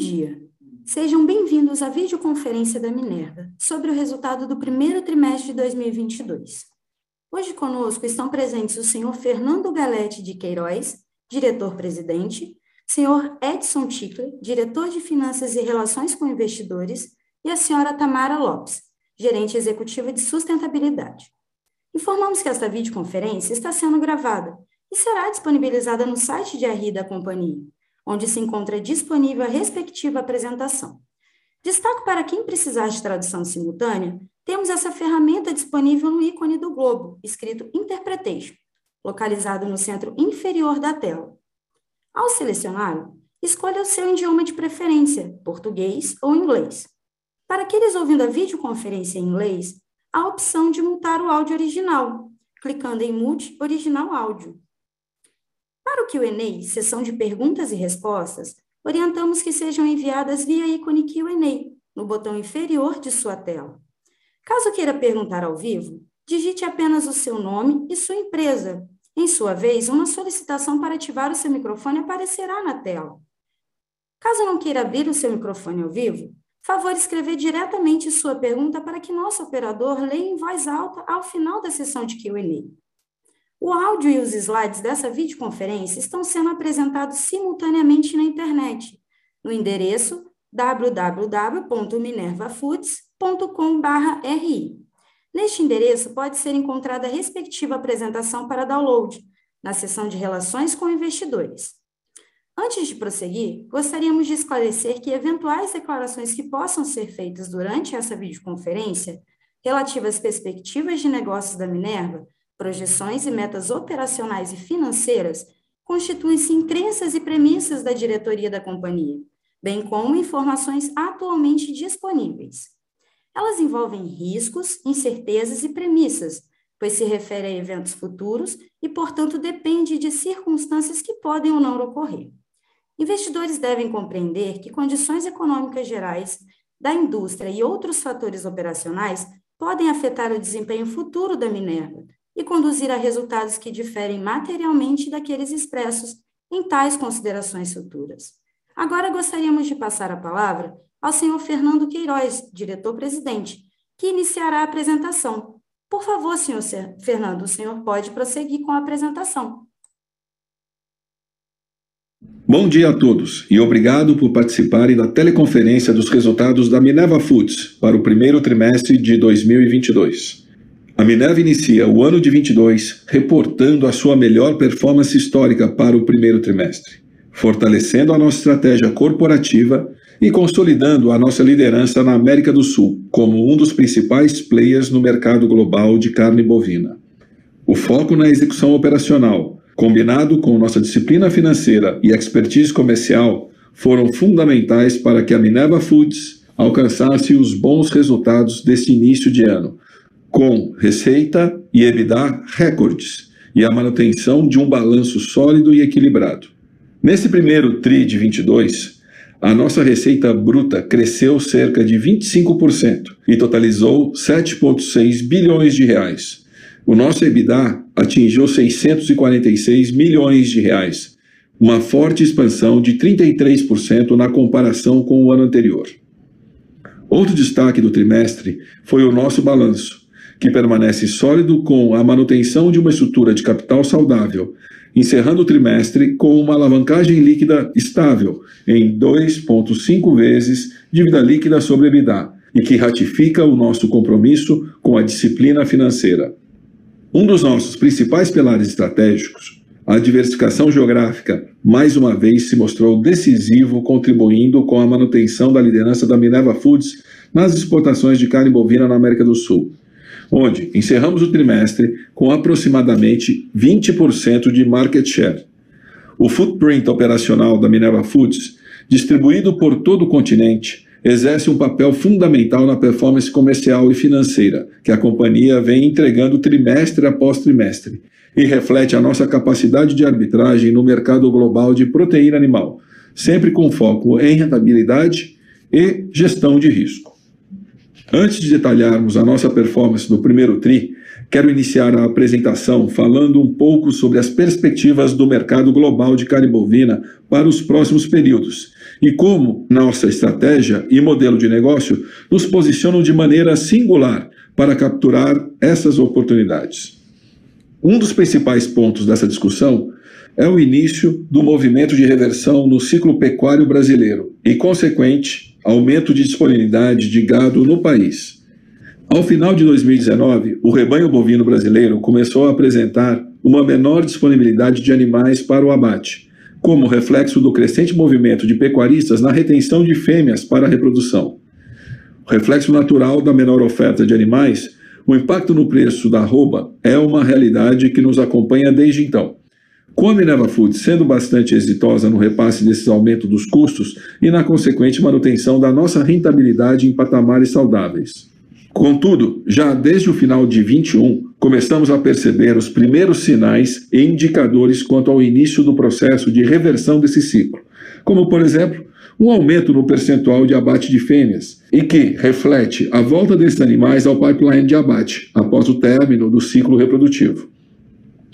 dia. Sejam bem-vindos à videoconferência da Minerva sobre o resultado do primeiro trimestre de 2022. Hoje conosco estão presentes o senhor Fernando Galete de Queiroz, diretor-presidente, senhor Edson Tickler, diretor de Finanças e Relações com Investidores, e a senhora Tamara Lopes, gerente executiva de sustentabilidade. Informamos que esta videoconferência está sendo gravada e será disponibilizada no site de RI da companhia, onde se encontra disponível a respectiva apresentação. Destaco para quem precisar de tradução simultânea, temos essa ferramenta disponível no ícone do globo, escrito Interpretation, localizado no centro inferior da tela. Ao selecioná-lo, escolha o seu idioma de preferência, português ou inglês. Para aqueles ouvindo a videoconferência em inglês, há a opção de mutar o áudio original, clicando em Mute Original Áudio. Para o Q&A, sessão de perguntas e respostas, orientamos que sejam enviadas via ícone Q&A, no botão inferior de sua tela. Caso queira perguntar ao vivo, digite apenas o seu nome e sua empresa. Em sua vez, uma solicitação para ativar o seu microfone aparecerá na tela. Caso não queira abrir o seu microfone ao vivo, favor escrever diretamente sua pergunta para que nosso operador leia em voz alta ao final da sessão de Q&A. O áudio e os slides dessa videoconferência estão sendo apresentados simultaneamente na internet, no endereço www.minervafoods.com.br. Neste endereço pode ser encontrada a respectiva apresentação para download, na seção de Relações com Investidores. Antes de prosseguir, gostaríamos de esclarecer que eventuais declarações que possam ser feitas durante essa videoconferência, relativas às perspectivas de negócios da Minerva, projeções e metas operacionais e financeiras constituem-se em crenças e premissas da diretoria da companhia, bem como informações atualmente disponíveis. Elas envolvem riscos, incertezas e premissas, pois se refere a eventos futuros e, portanto, depende de circunstâncias que podem ou não ocorrer. Investidores devem compreender que condições econômicas gerais da indústria e outros fatores operacionais podem afetar o desempenho futuro da Minerva, e conduzir a resultados que diferem materialmente daqueles expressos em tais considerações futuras. Agora gostaríamos de passar a palavra ao senhor Fernando Queiroz, diretor-presidente, que iniciará a apresentação. Por favor, senhor Fernando, o senhor pode prosseguir com a apresentação. Bom dia a todos e obrigado por participarem da teleconferência dos resultados da Minerva Foods para o primeiro trimestre de 2022. A Minerva inicia o ano de 22 reportando a sua melhor performance histórica para o primeiro trimestre, fortalecendo a nossa estratégia corporativa e consolidando a nossa liderança na América do Sul como um dos principais players no mercado global de carne bovina. O foco na execução operacional, combinado com nossa disciplina financeira e expertise comercial, foram fundamentais para que a Minerva Foods alcançasse os bons resultados deste início de ano, com receita e EBITDA recordes e a manutenção de um balanço sólido e equilibrado. Nesse primeiro TRI de 22, a nossa receita bruta cresceu cerca de 25% e totalizou 7,6 bilhões de reais. O nosso EBITDA atingiu 646 milhões de reais, uma forte expansão de 33% na comparação com o ano anterior. Outro destaque do trimestre foi o nosso balanço, que permanece sólido com a manutenção de uma estrutura de capital saudável, encerrando o trimestre com uma alavancagem líquida estável em 2,5 vezes dívida líquida sobre EBITDA e que ratifica o nosso compromisso com a disciplina financeira. Um dos nossos principais pilares estratégicos, a diversificação geográfica, mais uma vez se mostrou decisivo, contribuindo com a manutenção da liderança da Minerva Foods nas exportações de carne bovina na América do Sul onde encerramos o trimestre com aproximadamente 20% de market share. O footprint operacional da Minerva Foods, distribuído por todo o continente, exerce um papel fundamental na performance comercial e financeira que a companhia vem entregando trimestre após trimestre e reflete a nossa capacidade de arbitragem no mercado global de proteína animal, sempre com foco em rentabilidade e gestão de risco. Antes de detalharmos a nossa performance no primeiro TRI, quero iniciar a apresentação falando um pouco sobre as perspectivas do mercado global de carne bovina para os próximos períodos e como nossa estratégia e modelo de negócio nos posicionam de maneira singular para capturar essas oportunidades. Um dos principais pontos dessa discussão é o início do movimento de reversão no ciclo pecuário brasileiro e, consequente, aumento de disponibilidade de gado no país. Ao final de 2019, o rebanho bovino brasileiro começou a apresentar uma menor disponibilidade de animais para o abate, como reflexo do crescente movimento de pecuaristas na retenção de fêmeas para a reprodução. O reflexo natural da menor oferta de animais, o impacto no preço da arroba é uma realidade que nos acompanha desde então. Com a Minerva Foods sendo bastante exitosa no repasse desses aumentos dos custos e na consequente manutenção da nossa rentabilidade em patamares saudáveis. Contudo, já desde o final de 21, começamos a perceber os primeiros sinais e indicadores quanto ao início do processo de reversão desse ciclo, como, por exemplo, um aumento no percentual de abate de fêmeas, e que reflete a volta desses animais ao pipeline de abate após o término do ciclo reprodutivo.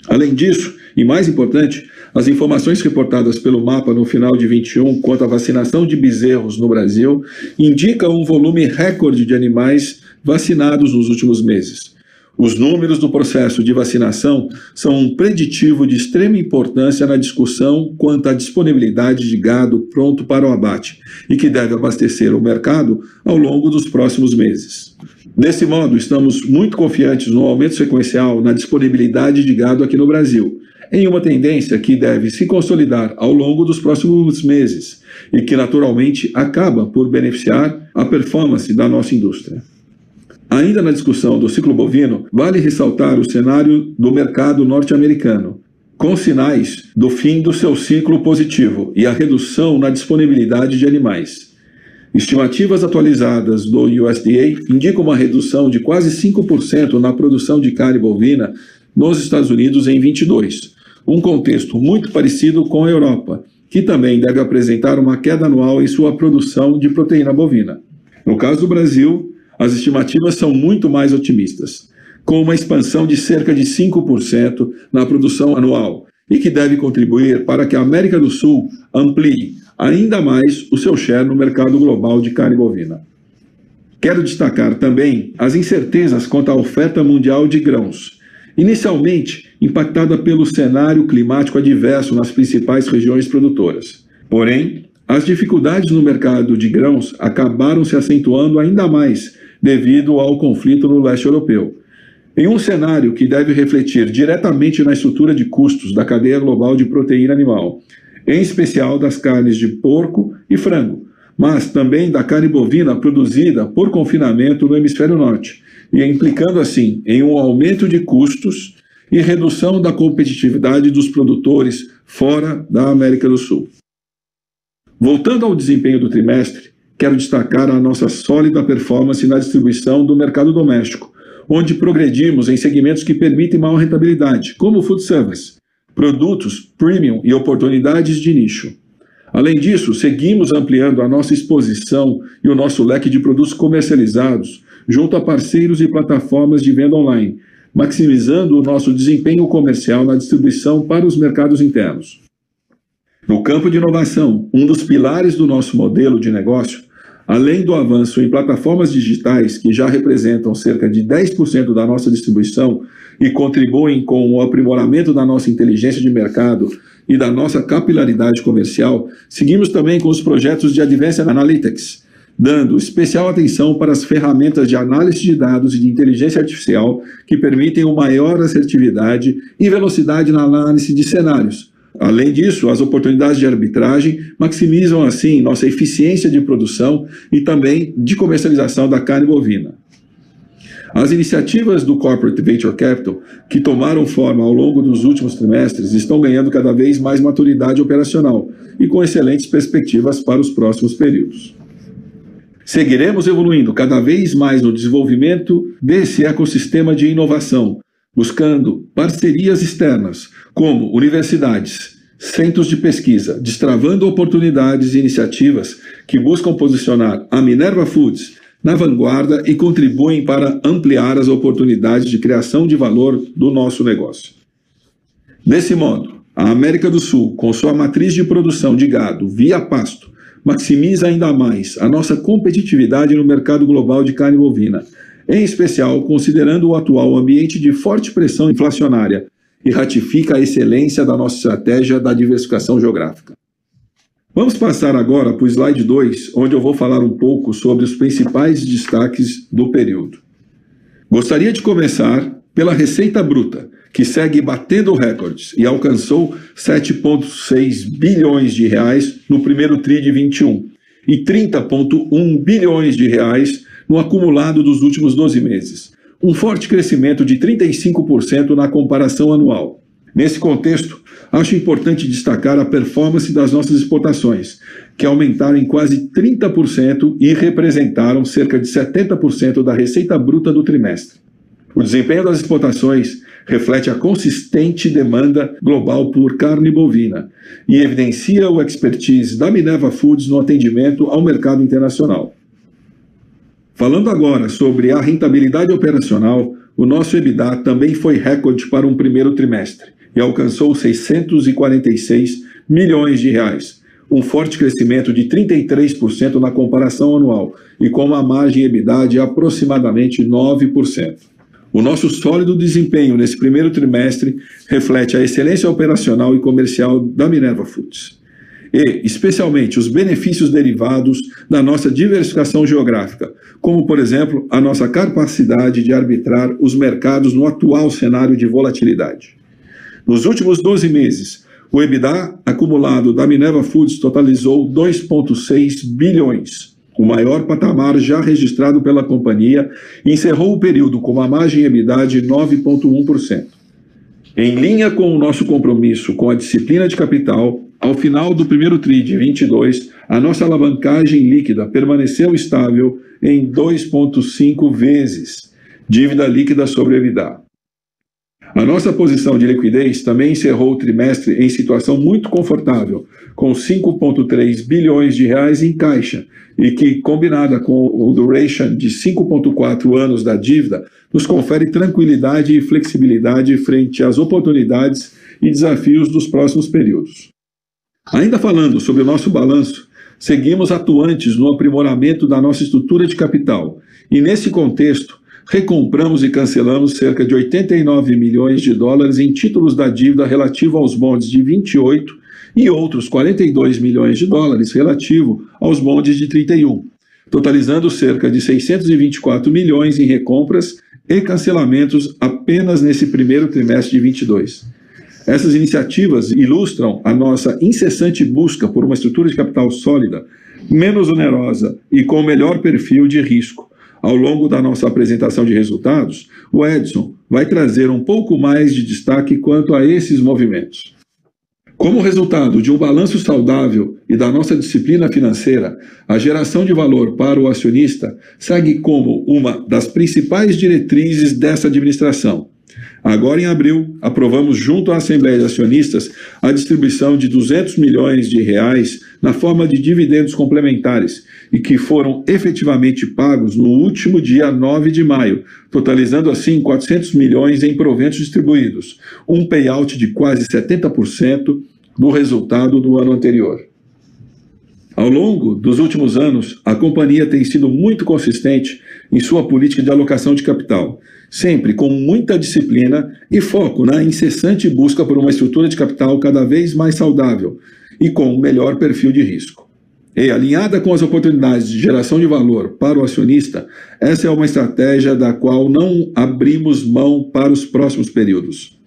Além disso, e mais importante, as informações reportadas pelo mapa no final de 21 quanto à vacinação de bezerros no Brasil indicam um volume recorde de animais vacinados nos últimos meses. Os números do processo de vacinação são um preditivo de extrema importância na discussão quanto à disponibilidade de gado pronto para o abate e que deve abastecer o mercado ao longo dos próximos meses. Desse modo, estamos muito confiantes no aumento sequencial na disponibilidade de gado aqui no Brasil, em uma tendência que deve se consolidar ao longo dos próximos meses e que naturalmente acaba por beneficiar a performance da nossa indústria. Ainda na discussão do ciclo bovino, vale ressaltar o cenário do mercado norte-americano, com sinais do fim do seu ciclo positivo e a redução na disponibilidade de animais. Estimativas atualizadas do USDA indicam uma redução de quase 5% na produção de carne bovina nos Estados Unidos em 22, um contexto muito parecido com a Europa, que também deve apresentar uma queda anual em sua produção de proteína bovina. No caso do Brasil, as estimativas são muito mais otimistas, com uma expansão de cerca de 5% na produção anual, e que deve contribuir para que a América do Sul amplie ainda mais o seu share no mercado global de carne bovina. Quero destacar também as incertezas quanto à oferta mundial de grãos, inicialmente impactada pelo cenário climático adverso nas principais regiões produtoras. Porém, as dificuldades no mercado de grãos acabaram se acentuando ainda mais devido ao conflito no leste europeu. Em um cenário que deve refletir diretamente na estrutura de custos da cadeia global de proteína animal, em especial das carnes de porco e frango, mas também da carne bovina produzida por confinamento no hemisfério norte, e implicando assim em um aumento de custos e redução da competitividade dos produtores fora da América do Sul. Voltando ao desempenho do trimestre, quero destacar a nossa sólida performance na distribuição do mercado doméstico, onde progredimos em segmentos que permitem maior rentabilidade, como o food service, produtos premium e oportunidades de nicho. Além disso, seguimos ampliando a nossa exposição e o nosso leque de produtos comercializados junto a parceiros e plataformas de venda online, maximizando o nosso desempenho comercial na distribuição para os mercados internos. No campo de inovação, um dos pilares do nosso modelo de negócio Além do avanço em plataformas digitais, que já representam cerca de 10% da nossa distribuição e contribuem com o aprimoramento da nossa inteligência de mercado e da nossa capilaridade comercial, seguimos também com os projetos de Advanced Analytics, dando especial atenção para as ferramentas de análise de dados e de inteligência artificial que permitem uma maior assertividade e velocidade na análise de cenários Além disso, as oportunidades de arbitragem maximizam, assim, nossa eficiência de produção e também de comercialização da carne bovina. As iniciativas do Corporate Venture Capital, que tomaram forma ao longo dos últimos trimestres, estão ganhando cada vez mais maturidade operacional e com excelentes perspectivas para os próximos períodos. Seguiremos evoluindo cada vez mais no desenvolvimento desse ecossistema de inovação, buscando parcerias externas, como universidades, centros de pesquisa, destravando oportunidades e iniciativas que buscam posicionar a Minerva Foods na vanguarda e contribuem para ampliar as oportunidades de criação de valor do nosso negócio. Desse modo, a América do Sul, com sua matriz de produção de gado via pasto, maximiza ainda mais a nossa competitividade no mercado global de carne bovina, em especial considerando o atual ambiente de forte pressão inflacionária, e ratifica a excelência da nossa estratégia da diversificação geográfica. Vamos passar agora para o slide 2, onde eu vou falar um pouco sobre os principais destaques do período. Gostaria de começar pela receita bruta, que segue batendo recordes e alcançou 7,6 bilhões de reais no primeiro TRI de 21 e 30,1 bilhões de reais no acumulado dos últimos 12 meses, um forte crescimento de 35% na comparação anual. Nesse contexto, acho importante destacar a performance das nossas exportações, que aumentaram em quase 30% e representaram cerca de 70% da receita bruta do trimestre. O desempenho das exportações reflete a consistente demanda global por carne bovina e evidencia o expertise da Minerva Foods no atendimento ao mercado internacional. Falando agora sobre a rentabilidade operacional, o nosso EBITDA também foi recorde para um primeiro trimestre e alcançou 646 milhões de reais, um forte crescimento de 33% na comparação anual e com uma margem EBITDA de aproximadamente 9%. O nosso sólido desempenho nesse primeiro trimestre reflete a excelência operacional e comercial da Minerva Foods e, especialmente, os benefícios derivados da nossa diversificação geográfica, como, por exemplo, a nossa capacidade de arbitrar os mercados no atual cenário de volatilidade. Nos últimos 12 meses, o EBITDA acumulado da Minerva Foods totalizou 2,6 bilhões, o maior patamar já registrado pela companhia, encerrou o período com uma margem EBITDA de 9,1%. Em linha com o nosso compromisso com a disciplina de capital, ao final do primeiro TRI de 22, a nossa alavancagem líquida permaneceu estável em 2,5 vezes dívida líquida sobre EBITDA. A nossa posição de liquidez também encerrou o trimestre em situação muito confortável, com 5,3 bilhões de reais em caixa, e que, combinada com o duration de 5,4 anos da dívida, nos confere tranquilidade e flexibilidade frente às oportunidades e desafios dos próximos períodos. Ainda falando sobre o nosso balanço, seguimos atuantes no aprimoramento da nossa estrutura de capital e, nesse contexto, recompramos e cancelamos cerca de 89 milhões de dólares em títulos da dívida relativo aos bondes de 28 e outros 42 milhões de dólares relativo aos bondes de 31, totalizando cerca de 624 milhões em recompras e cancelamentos apenas nesse primeiro trimestre de 22. Essas iniciativas ilustram a nossa incessante busca por uma estrutura de capital sólida, menos onerosa e com melhor perfil de risco. Ao longo da nossa apresentação de resultados, o Edson vai trazer um pouco mais de destaque quanto a esses movimentos. Como resultado de um balanço saudável e da nossa disciplina financeira, a geração de valor para o acionista segue como uma das principais diretrizes dessa administração. Agora, em abril, aprovamos junto à Assembleia de Acionistas a distribuição de 200 milhões de reais na forma de dividendos complementares e que foram efetivamente pagos no último dia 9 de maio, totalizando assim 400 milhões em proventos distribuídos, um payout de quase 70% do resultado do ano anterior. Ao longo dos últimos anos, a companhia tem sido muito consistente em sua política de alocação de capital, sempre com muita disciplina e foco na incessante busca por uma estrutura de capital cada vez mais saudável e com um melhor perfil de risco. E alinhada com as oportunidades de geração de valor para o acionista, essa é uma estratégia da qual não abrimos mão para os próximos períodos.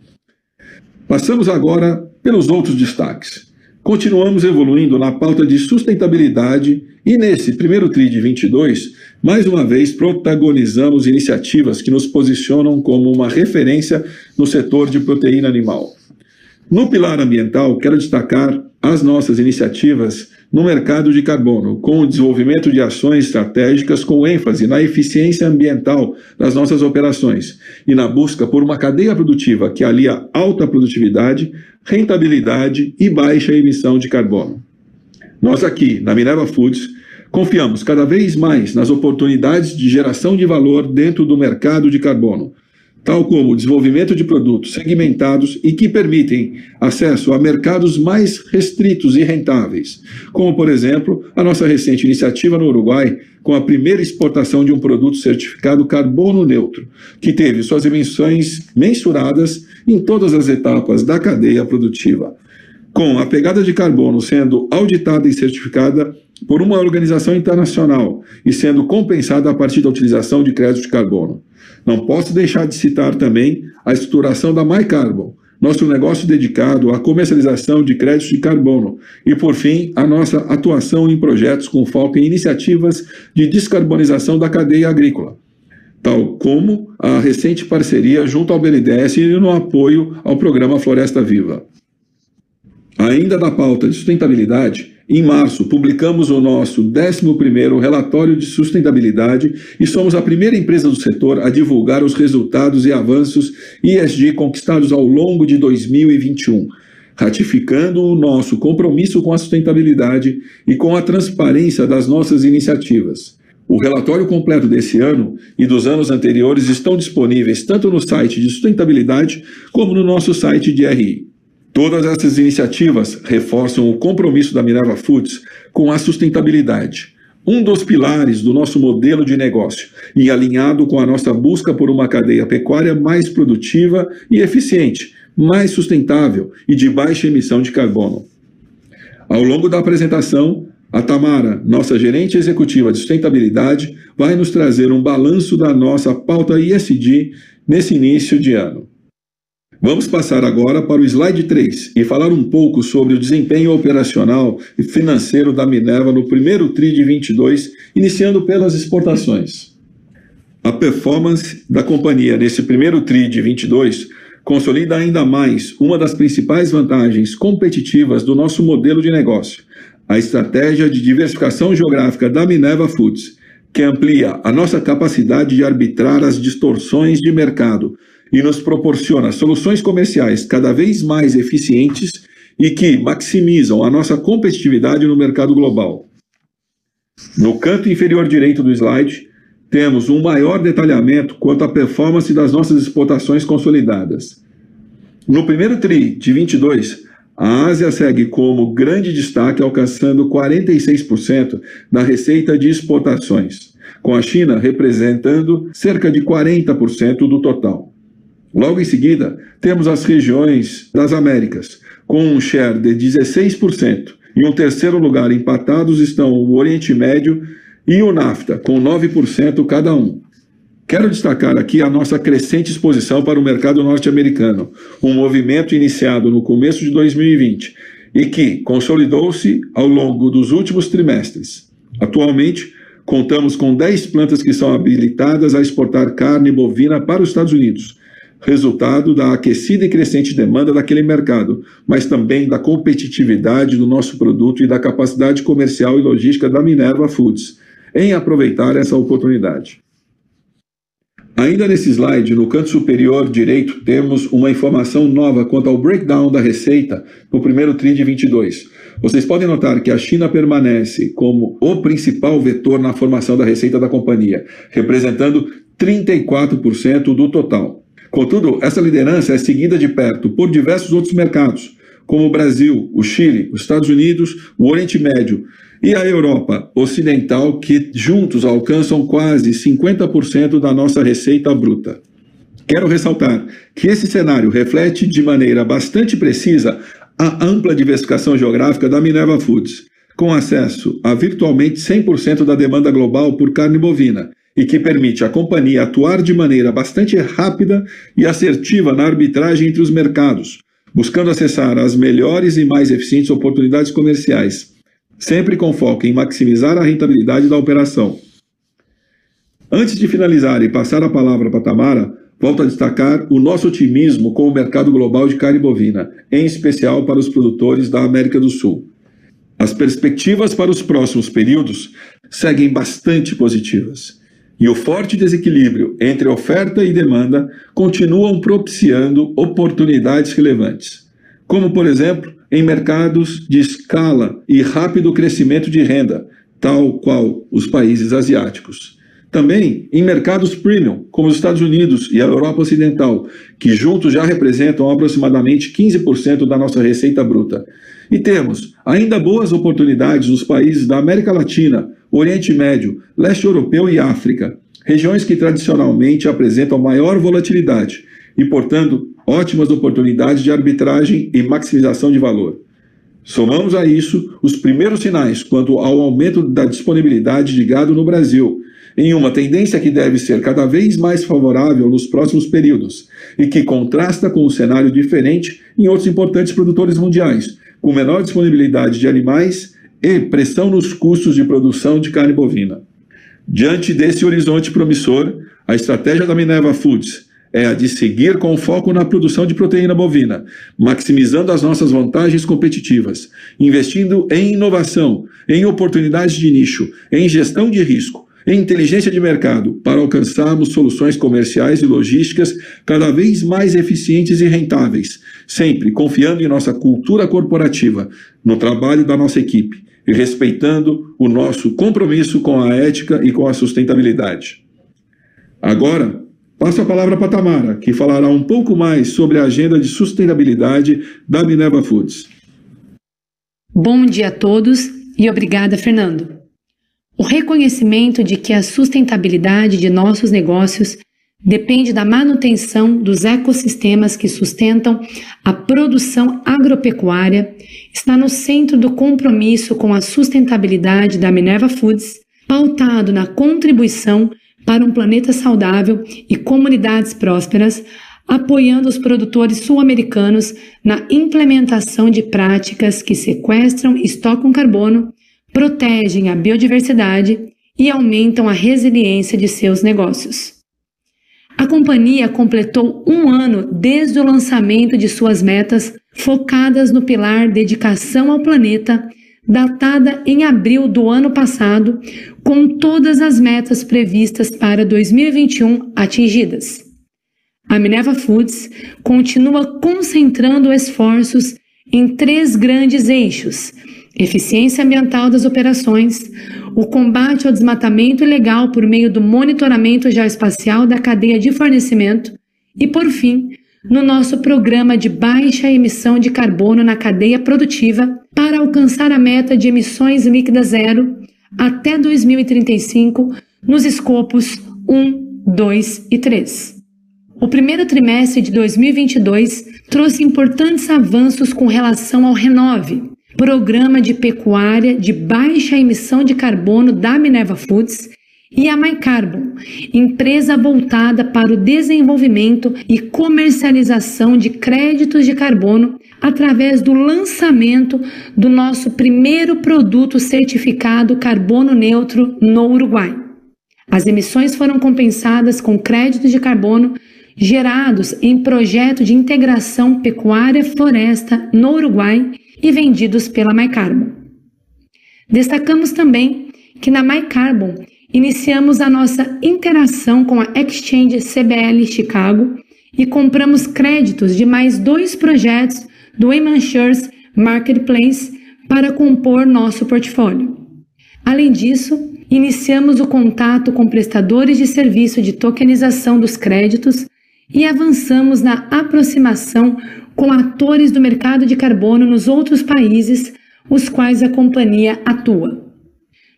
Passamos agora pelos outros destaques. Continuamos evoluindo na pauta de sustentabilidade e nesse primeiro TRI de 22, mais uma vez protagonizamos iniciativas que nos posicionam como uma referência no setor de proteína animal. No pilar ambiental, quero destacar as nossas iniciativas no mercado de carbono, com o desenvolvimento de ações estratégicas com ênfase na eficiência ambiental das nossas operações e na busca por uma cadeia produtiva que alia alta produtividade, rentabilidade e baixa emissão de carbono. Nós aqui, na Minerva Foods, confiamos cada vez mais nas oportunidades de geração de valor dentro do mercado de carbono, tal como o desenvolvimento de produtos segmentados e que permitem acesso a mercados mais restritos e rentáveis, como, por exemplo, a nossa recente iniciativa no Uruguai com a primeira exportação de um produto certificado carbono neutro, que teve suas emissões mensuradas em todas as etapas da cadeia produtiva, com a pegada de carbono sendo auditada e certificada por uma organização internacional e sendo compensada a partir da utilização de crédito de carbono. Não posso deixar de citar também a estruturação da MyCarbon, nosso negócio dedicado à comercialização de créditos de carbono e, por fim, a nossa atuação em projetos com foco em iniciativas de descarbonização da cadeia agrícola, tal como a recente parceria junto ao BNDES e no apoio ao programa Floresta Viva. Ainda na pauta de sustentabilidade, em março, publicamos o nosso 11º relatório de sustentabilidade e somos a primeira empresa do setor a divulgar os resultados e avanços ESG conquistados ao longo de 2021, ratificando o nosso compromisso com a sustentabilidade e com a transparência das nossas iniciativas. O relatório completo desse ano e dos anos anteriores estão disponíveis tanto no site de sustentabilidade como no nosso site de RI. Todas essas iniciativas reforçam o compromisso da Minerva Foods com a sustentabilidade, um dos pilares do nosso modelo de negócio e alinhado com a nossa busca por uma cadeia pecuária mais produtiva e eficiente, mais sustentável e de baixa emissão de carbono. Ao longo da apresentação, a Tamara, nossa gerente executiva de sustentabilidade, vai nos trazer um balanço da nossa pauta ISD nesse início de ano. Vamos passar agora para o slide 3 e falar um pouco sobre o desempenho operacional e financeiro da Minerva no primeiro TRI de 22, iniciando pelas exportações. A performance da companhia nesse primeiro TRI de 22 consolida ainda mais uma das principais vantagens competitivas do nosso modelo de negócio, a estratégia de diversificação geográfica da Minerva Foods, que amplia a nossa capacidade de arbitrar as distorções de mercado e nos proporciona soluções comerciais cada vez mais eficientes e que maximizam a nossa competitividade no mercado global. No canto inferior direito do slide, temos um maior detalhamento quanto à performance das nossas exportações consolidadas. No primeiro TRI de 22, a Ásia segue como grande destaque, alcançando 46% da receita de exportações, com a China representando cerca de 40% do total. Logo em seguida, temos as regiões das Américas, com um share de 16%. Em um terceiro lugar, empatados estão o Oriente Médio e o NAFTA, com 9% cada um. Quero destacar aqui a nossa crescente exposição para o mercado norte-americano, um movimento iniciado no começo de 2020 e que consolidou-se ao longo dos últimos trimestres. Atualmente, contamos com 10 plantas que são habilitadas a exportar carne bovina para os Estados Unidos, resultado da aquecida e crescente demanda daquele mercado, mas também da competitividade do nosso produto e da capacidade comercial e logística da Minerva Foods em aproveitar essa oportunidade. Ainda nesse slide, no canto superior direito, temos uma informação nova quanto ao breakdown da receita no primeiro TRI de 22. Vocês podem notar que a China permanece como o principal vetor na formação da receita da companhia, representando 34% do total. Contudo, essa liderança é seguida de perto por diversos outros mercados, como o Brasil, o Chile, os Estados Unidos, o Oriente Médio e a Europa Ocidental, que juntos alcançam quase 50% da nossa receita bruta. Quero ressaltar que esse cenário reflete de maneira bastante precisa a ampla diversificação geográfica da Minerva Foods, com acesso a virtualmente 100% da demanda global por carne bovina e que permite à companhia atuar de maneira bastante rápida e assertiva na arbitragem entre os mercados, buscando acessar as melhores e mais eficientes oportunidades comerciais, sempre com foco em maximizar a rentabilidade da operação. Antes de finalizar e passar a palavra para Tamara, volto a destacar o nosso otimismo com o mercado global de carne bovina, em especial para os produtores da América do Sul. As perspectivas para os próximos períodos seguem bastante positivas e o forte desequilíbrio entre oferta e demanda continuam propiciando oportunidades relevantes, como, por exemplo, em mercados de escala e rápido crescimento de renda, tal qual os países asiáticos. Também em mercados premium, como os Estados Unidos e a Europa Ocidental, que juntos já representam aproximadamente 15% da nossa receita bruta. E temos ainda boas oportunidades nos países da América Latina, Oriente Médio, Leste Europeu e África, regiões que tradicionalmente apresentam maior volatilidade e, portanto, ótimas oportunidades de arbitragem e maximização de valor. Somamos a isso os primeiros sinais quanto ao aumento da disponibilidade de gado no Brasil, em uma tendência que deve ser cada vez mais favorável nos próximos períodos e que contrasta com o cenário diferente em outros importantes produtores mundiais, com menor disponibilidade de animais e pressão nos custos de produção de carne bovina. Diante desse horizonte promissor, a estratégia da Minerva Foods é a de seguir com foco na produção de proteína bovina, maximizando as nossas vantagens competitivas, investindo em inovação, em oportunidades de nicho, em gestão de risco, em inteligência de mercado, para alcançarmos soluções comerciais e logísticas cada vez mais eficientes e rentáveis, sempre confiando em nossa cultura corporativa, no trabalho da nossa equipe e respeitando o nosso compromisso com a ética e com a sustentabilidade. Agora, passo a palavra para Tamara, que falará um pouco mais sobre a agenda de sustentabilidade da Minerva Foods. Bom dia a todos e obrigada, Fernando. O reconhecimento de que a sustentabilidade de nossos negócios depende da manutenção dos ecossistemas que sustentam a produção agropecuária está no centro do compromisso com a sustentabilidade da Minerva Foods, pautado na contribuição para um planeta saudável e comunidades prósperas, apoiando os produtores sul-americanos na implementação de práticas que sequestram e estocam carbono protegem a biodiversidade e aumentam a resiliência de seus negócios. A companhia completou um ano desde o lançamento de suas metas focadas no pilar Dedicação ao Planeta, datada em abril do ano passado, com todas as metas previstas para 2021 atingidas. A Minerva Foods continua concentrando esforços em três grandes eixos eficiência ambiental das operações, o combate ao desmatamento ilegal por meio do monitoramento geoespacial da cadeia de fornecimento e, por fim, no nosso programa de baixa emissão de carbono na cadeia produtiva para alcançar a meta de emissões líquidas zero até 2035 nos escopos 1, 2 e 3. O primeiro trimestre de 2022 trouxe importantes avanços com relação ao Renove, Programa de Pecuária de Baixa Emissão de Carbono da Minerva Foods e a MyCarbon, empresa voltada para o desenvolvimento e comercialização de créditos de carbono através do lançamento do nosso primeiro produto certificado carbono neutro no Uruguai. As emissões foram compensadas com créditos de carbono gerados em projeto de integração pecuária-floresta no Uruguai e vendidos pela MyCarbon. Destacamos também que na MyCarbon iniciamos a nossa interação com a Exchange CBL Chicago e compramos créditos de mais dois projetos do Emansures Marketplace para compor nosso portfólio. Além disso, iniciamos o contato com prestadores de serviço de tokenização dos créditos e avançamos na aproximação com atores do mercado de carbono nos outros países os quais a companhia atua.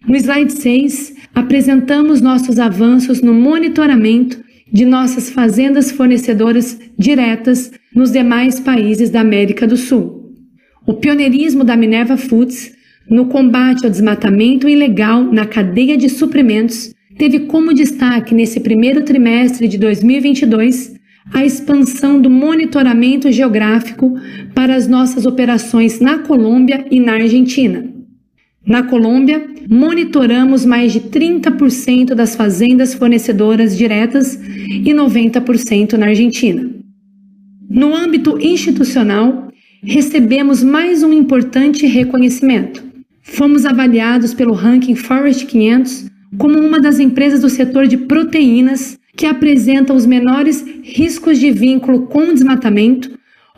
No slide 6, apresentamos nossos avanços no monitoramento de nossas fazendas fornecedoras diretas nos demais países da América do Sul. O pioneirismo da Minerva Foods no combate ao desmatamento ilegal na cadeia de suprimentos teve como destaque nesse primeiro trimestre de 2022 a expansão do monitoramento geográfico para as nossas operações na Colômbia e na Argentina. Na Colômbia, monitoramos mais de 30% das fazendas fornecedoras diretas e 90% na Argentina. No âmbito institucional, recebemos mais um importante reconhecimento. Fomos avaliados pelo ranking Forest 500 como uma das empresas do setor de proteínas que apresenta os menores riscos de vínculo com desmatamento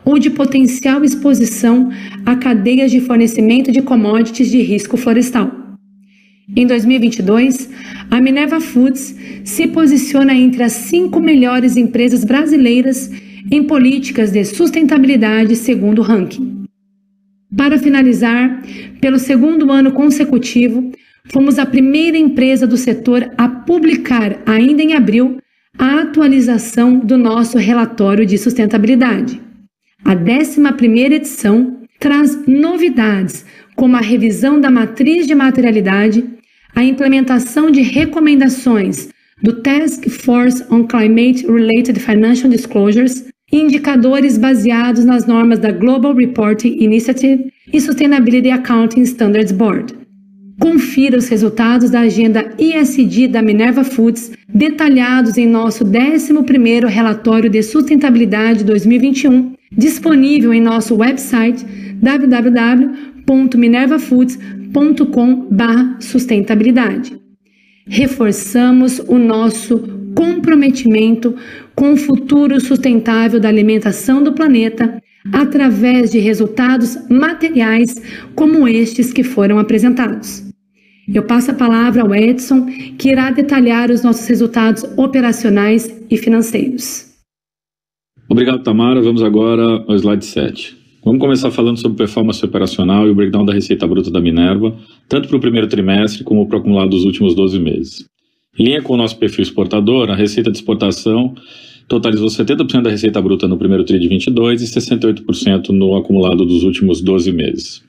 ou de potencial exposição a cadeias de fornecimento de commodities de risco florestal. Em 2022, a Minerva Foods se posiciona entre as cinco melhores empresas brasileiras em políticas de sustentabilidade segundo o ranking. Para finalizar, pelo segundo ano consecutivo, fomos a primeira empresa do setor a publicar, ainda em abril, a atualização do nosso relatório de sustentabilidade. A 11ª edição traz novidades, como a revisão da matriz de materialidade, a implementação de recomendações do Task Force on Climate Related Financial Disclosures, indicadores baseados nas normas da Global Reporting Initiative e Sustainability Accounting Standards Board. Confira os resultados da agenda ISD da Minerva Foods, detalhados em nosso 11º relatório de sustentabilidade 2021, disponível em nosso website www.minervafoods.com/sustentabilidade. Reforçamos o nosso comprometimento com o futuro sustentável da alimentação do planeta através de resultados materiais como estes que foram apresentados. Eu passo a palavra ao Edson, que irá detalhar os nossos resultados operacionais e financeiros. Obrigado, Tamara. Vamos agora ao slide 7. Vamos começar falando sobre performance operacional e o breakdown da receita bruta da Minerva, tanto para o primeiro trimestre como para o acumulado dos últimos 12 meses. Em linha com o nosso perfil exportador, a receita de exportação totalizou 70% da receita bruta no primeiro TRI de 22 e 68% no acumulado dos últimos 12 meses.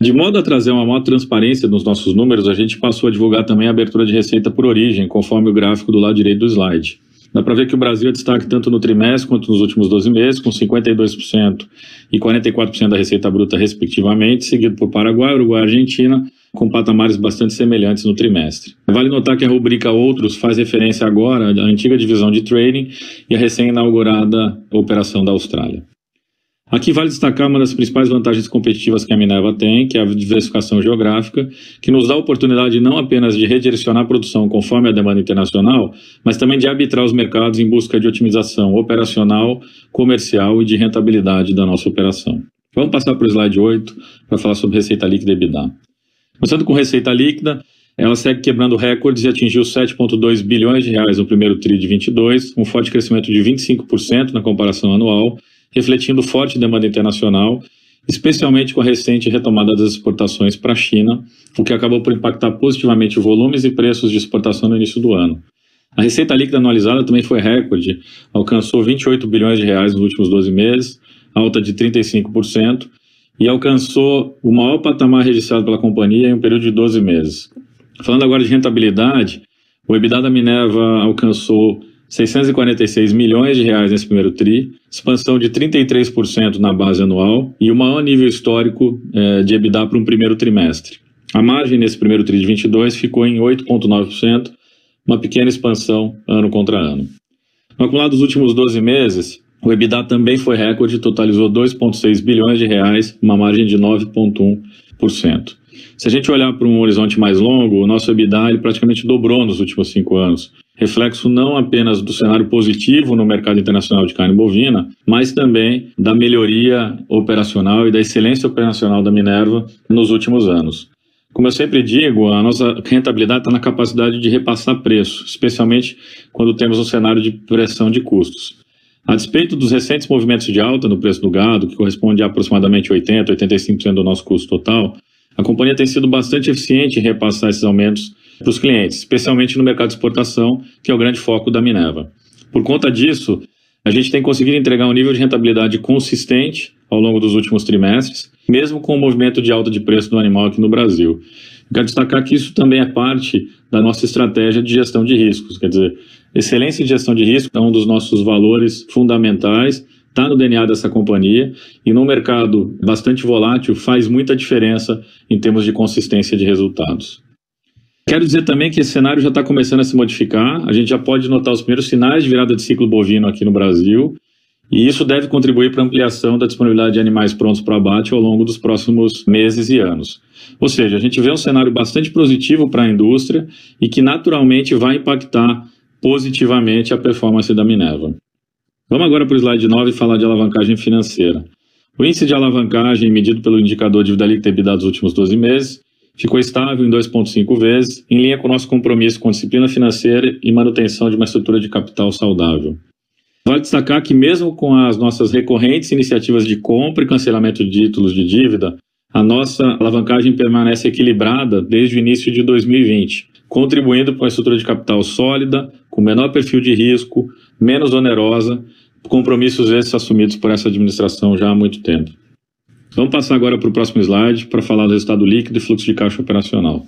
De modo a trazer uma maior transparência nos nossos números, a gente passou a divulgar também a abertura de receita por origem, conforme o gráfico do lado direito do slide. Dá para ver que o Brasil é destaque tanto no trimestre quanto nos últimos 12 meses, com 52% e 44% da receita bruta, respectivamente, seguido por Paraguai, Uruguai e Argentina, com patamares bastante semelhantes no trimestre. Vale notar que a rubrica Outros faz referência agora à antiga divisão de trading e à recém-inaugurada operação da Austrália. Aqui vale destacar uma das principais vantagens competitivas que a Minerva tem, que é a diversificação geográfica, que nos dá a oportunidade não apenas de redirecionar a produção conforme a demanda internacional, mas também de arbitrar os mercados em busca de otimização operacional, comercial e de rentabilidade da nossa operação. Vamos passar para o slide 8 para falar sobre receita líquida e EBITDA. Começando com receita líquida, ela segue quebrando recordes e atingiu 7,2 bilhões de reais no primeiro TRI de 22, um forte crescimento de 25% na comparação anual refletindo forte demanda internacional, especialmente com a recente retomada das exportações para a China, o que acabou por impactar positivamente volumes e preços de exportação no início do ano. A receita líquida anualizada também foi recorde, alcançou 28 bilhões de reais nos últimos 12 meses, alta de 35%, e alcançou o maior patamar registrado pela companhia em um período de 12 meses. Falando agora de rentabilidade, o EBITDA da Minerva alcançou 646 milhões de reais nesse primeiro TRI, expansão de 33% na base anual e o maior nível histórico é, de EBITDA para um primeiro trimestre. A margem nesse primeiro TRI de 22 ficou em 8,9%, uma pequena expansão ano contra ano. No acumulado dos últimos 12 meses, o EBITDA também foi recorde, totalizou 2,6 bilhões de reais, uma margem de 9,1%. Se a gente olhar para um horizonte mais longo, o nosso EBITDA ele praticamente dobrou nos últimos cinco anos, reflexo não apenas do cenário positivo no mercado internacional de carne bovina, mas também da melhoria operacional e da excelência operacional da Minerva nos últimos anos. Como eu sempre digo, a nossa rentabilidade está na capacidade de repassar preço, especialmente quando temos um cenário de pressão de custos. A despeito dos recentes movimentos de alta no preço do gado, que corresponde a aproximadamente 80%, 85% do nosso custo total, a companhia tem sido bastante eficiente em repassar esses aumentos para os clientes, especialmente no mercado de exportação, que é o grande foco da Minerva. Por conta disso, a gente tem conseguido entregar um nível de rentabilidade consistente ao longo dos últimos trimestres, mesmo com o movimento de alta de preço do animal aqui no Brasil. quero destacar que isso também é parte da nossa estratégia de gestão de riscos, quer dizer, excelência em gestão de risco é um dos nossos valores fundamentais, está no DNA dessa companhia e num mercado bastante volátil faz muita diferença em termos de consistência de resultados. Quero dizer também que esse cenário já está começando a se modificar, a gente já pode notar os primeiros sinais de virada de ciclo bovino aqui no Brasil, e isso deve contribuir para a ampliação da disponibilidade de animais prontos para abate ao longo dos próximos meses e anos. Ou seja, a gente vê um cenário bastante positivo para a indústria e que naturalmente vai impactar positivamente a performance da Minerva. Vamos agora para o slide 9 falar de alavancagem financeira. O índice de alavancagem medido pelo indicador de dívida líquida dos últimos 12 meses ficou estável em 2,5 vezes, em linha com o nosso compromisso com disciplina financeira e manutenção de uma estrutura de capital saudável. Vale destacar que, mesmo com as nossas recorrentes iniciativas de compra e cancelamento de títulos de dívida, a nossa alavancagem permanece equilibrada desde o início de 2020, contribuindo para uma estrutura de capital sólida, com menor perfil de risco, menos onerosa, compromissos esses assumidos por essa administração já há muito tempo. Vamos passar agora para o próximo slide para falar do resultado líquido e fluxo de caixa operacional.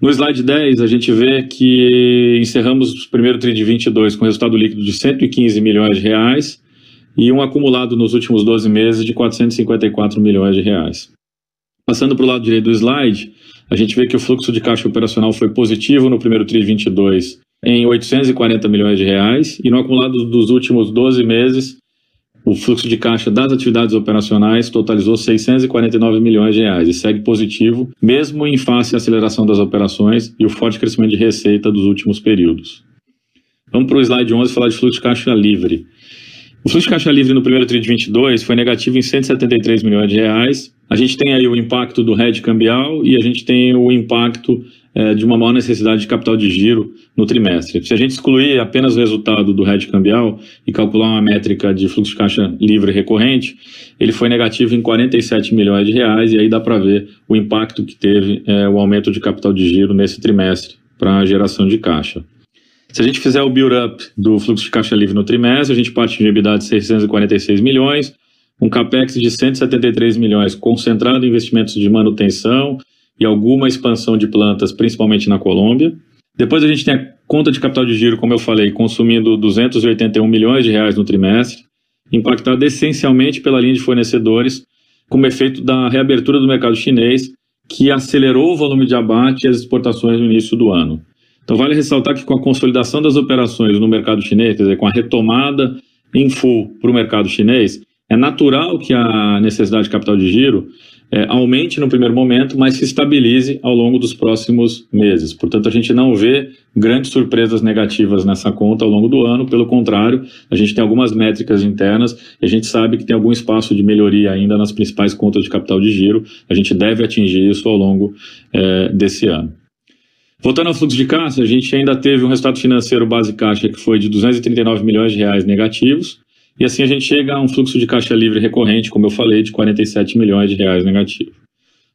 No slide 10, a gente vê que encerramos o primeiro TRI de 22 com resultado líquido de 115 milhões de reais e um acumulado nos últimos 12 meses de 454 milhões de reais. Passando para o lado direito do slide, a gente vê que o fluxo de caixa operacional foi positivo no primeiro TRI 22 em 840 milhões de reais e no acumulado dos últimos 12 meses o fluxo de caixa das atividades operacionais totalizou 649 milhões de reais e segue positivo, mesmo em face à aceleração das operações e o forte crescimento de receita dos últimos períodos. Vamos para o slide 11 falar de fluxo de caixa livre. O fluxo de caixa livre no primeiro TRI de 22 foi negativo em 173 milhões de reais. A gente tem aí o impacto do hedge cambial e a gente tem o impacto é, de uma maior necessidade de capital de giro no trimestre. Se a gente excluir apenas o resultado do hedge cambial e calcular uma métrica de fluxo de caixa livre recorrente, ele foi negativo em 47 milhões de reais e aí dá para ver o impacto que teve é, o aumento de capital de giro nesse trimestre para a geração de caixa. Se a gente fizer o build-up do fluxo de caixa livre no trimestre, a gente parte de EBITDA de 646 milhões, um capex de 173 milhões concentrado em investimentos de manutenção e alguma expansão de plantas, principalmente na Colômbia. Depois a gente tem a conta de capital de giro, como eu falei, consumindo 281 milhões de reais no trimestre, impactada essencialmente pela linha de fornecedores, como efeito da reabertura do mercado chinês, que acelerou o volume de abate e as exportações no início do ano. Então vale ressaltar que com a consolidação das operações no mercado chinês, quer dizer, com a retomada em full para o mercado chinês, é natural que a necessidade de capital de giro é, aumente no primeiro momento, mas se estabilize ao longo dos próximos meses. Portanto, a gente não vê grandes surpresas negativas nessa conta ao longo do ano, pelo contrário, a gente tem algumas métricas internas e a gente sabe que tem algum espaço de melhoria ainda nas principais contas de capital de giro. A gente deve atingir isso ao longo é, desse ano. Voltando ao fluxo de caixa, a gente ainda teve um resultado financeiro base caixa que foi de 239 milhões de reais negativos, e assim a gente chega a um fluxo de caixa livre recorrente, como eu falei, de 47 milhões de reais negativo.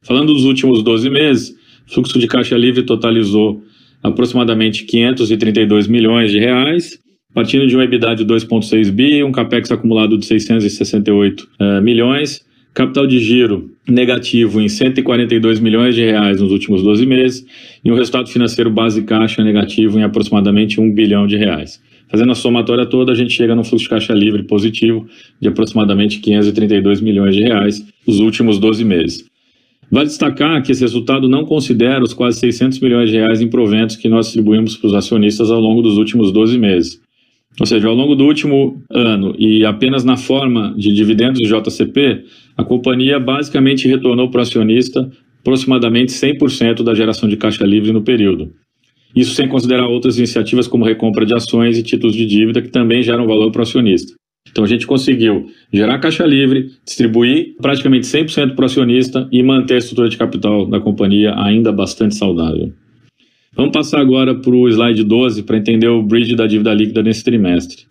Falando dos últimos 12 meses, fluxo de caixa livre totalizou aproximadamente 532 milhões de reais, partindo de um EBITDA de 2,6 bi, um capex acumulado de 668 uh, eh, milhões, capital de giro negativo em 142 milhões de reais nos últimos 12 meses e um resultado financeiro base caixa negativo em aproximadamente 1 bilhão de reais. Fazendo a somatória toda, a gente chega num fluxo de caixa livre positivo de aproximadamente 532 milhões de reais nos últimos 12 meses. Vale destacar que esse resultado não considera os quase 600 milhões de reais em proventos que nós distribuímos para os acionistas ao longo dos últimos 12 meses. Ou seja, ao longo do último ano e apenas na forma de dividendos de JCP, a companhia basicamente retornou para o acionista aproximadamente 100% da geração de caixa livre no período. Isso sem considerar outras iniciativas como recompra de ações e títulos de dívida que também geram valor para o acionista. Então a gente conseguiu gerar caixa livre, distribuir praticamente 100% para o acionista e manter a estrutura de capital da companhia ainda bastante saudável. Vamos passar agora para o slide 12 para entender o bridge da dívida líquida nesse trimestre.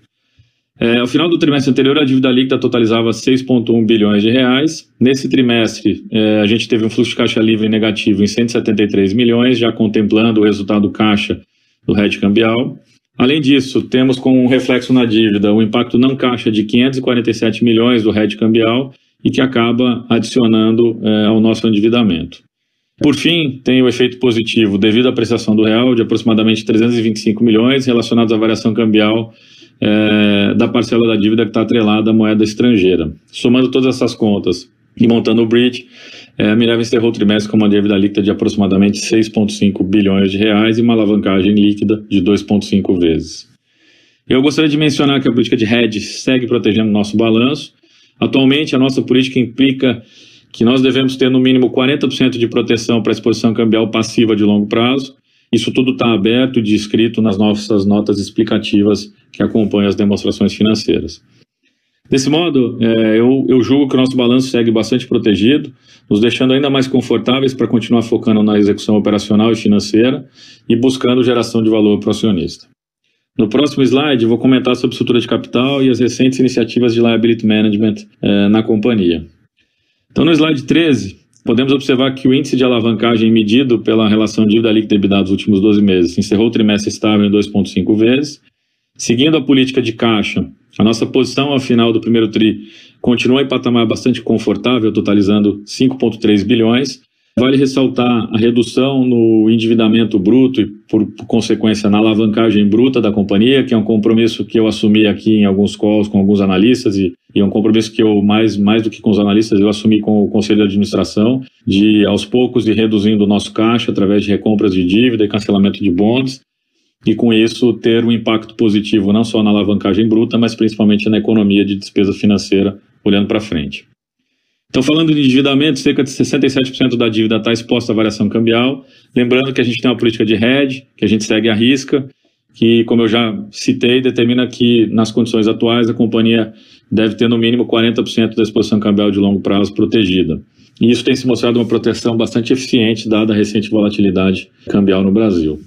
É, ao final do trimestre anterior, a dívida líquida totalizava 6,1 bilhões de reais. Nesse trimestre, é, a gente teve um fluxo de caixa livre negativo em 173 milhões, já contemplando o resultado caixa do hedge cambial. Além disso, temos como um reflexo na dívida o impacto não caixa de 547 milhões do hedge cambial e que acaba adicionando é, ao nosso endividamento. Por fim, tem o efeito positivo devido à apreciação do real de aproximadamente 325 milhões relacionados à variação cambial é, da parcela da dívida que está atrelada à moeda estrangeira. Somando todas essas contas e montando o bridge, é, a Minerva encerrou o trimestre com uma dívida líquida de aproximadamente 6,5 bilhões de reais e uma alavancagem líquida de 2,5 vezes. Eu gostaria de mencionar que a política de hedge segue protegendo nosso balanço. Atualmente, a nossa política implica que nós devemos ter no mínimo 40% de proteção para a exposição cambial passiva de longo prazo isso tudo está aberto e descrito nas nossas notas explicativas que acompanham as demonstrações financeiras. Desse modo, é, eu, eu julgo que o nosso balanço segue bastante protegido, nos deixando ainda mais confortáveis para continuar focando na execução operacional e financeira e buscando geração de valor para o acionista. No próximo slide, vou comentar sobre estrutura de capital e as recentes iniciativas de liability management é, na companhia. Então, no slide 13, podemos observar que o índice de alavancagem medido pela relação dívida líquida EBITDA dos últimos 12 meses encerrou o trimestre estável em 2,5 vezes. Seguindo a política de caixa, a nossa posição ao final do primeiro TRI continua em patamar bastante confortável, totalizando 5,3 bilhões. Vale ressaltar a redução no endividamento bruto e, por, por, consequência, na alavancagem bruta da companhia, que é um compromisso que eu assumi aqui em alguns calls com alguns analistas e, e é um compromisso que eu, mais, mais do que com os analistas, eu assumi com o Conselho de Administração, de, aos poucos, ir reduzindo o nosso caixa através de recompras de dívida e cancelamento de bonds, e com isso ter um impacto positivo não só na alavancagem bruta, mas principalmente na economia de despesa financeira olhando para frente. Então, falando de endividamento, cerca de 67% da dívida está exposta à variação cambial. Lembrando que a gente tem uma política de hedge, que a gente segue à risca, que, como eu já citei, determina que, nas condições atuais, a companhia deve ter no mínimo 40% da exposição cambial de longo prazo protegida. E isso tem se mostrado uma proteção bastante eficiente, dada a recente volatilidade cambial no Brasil.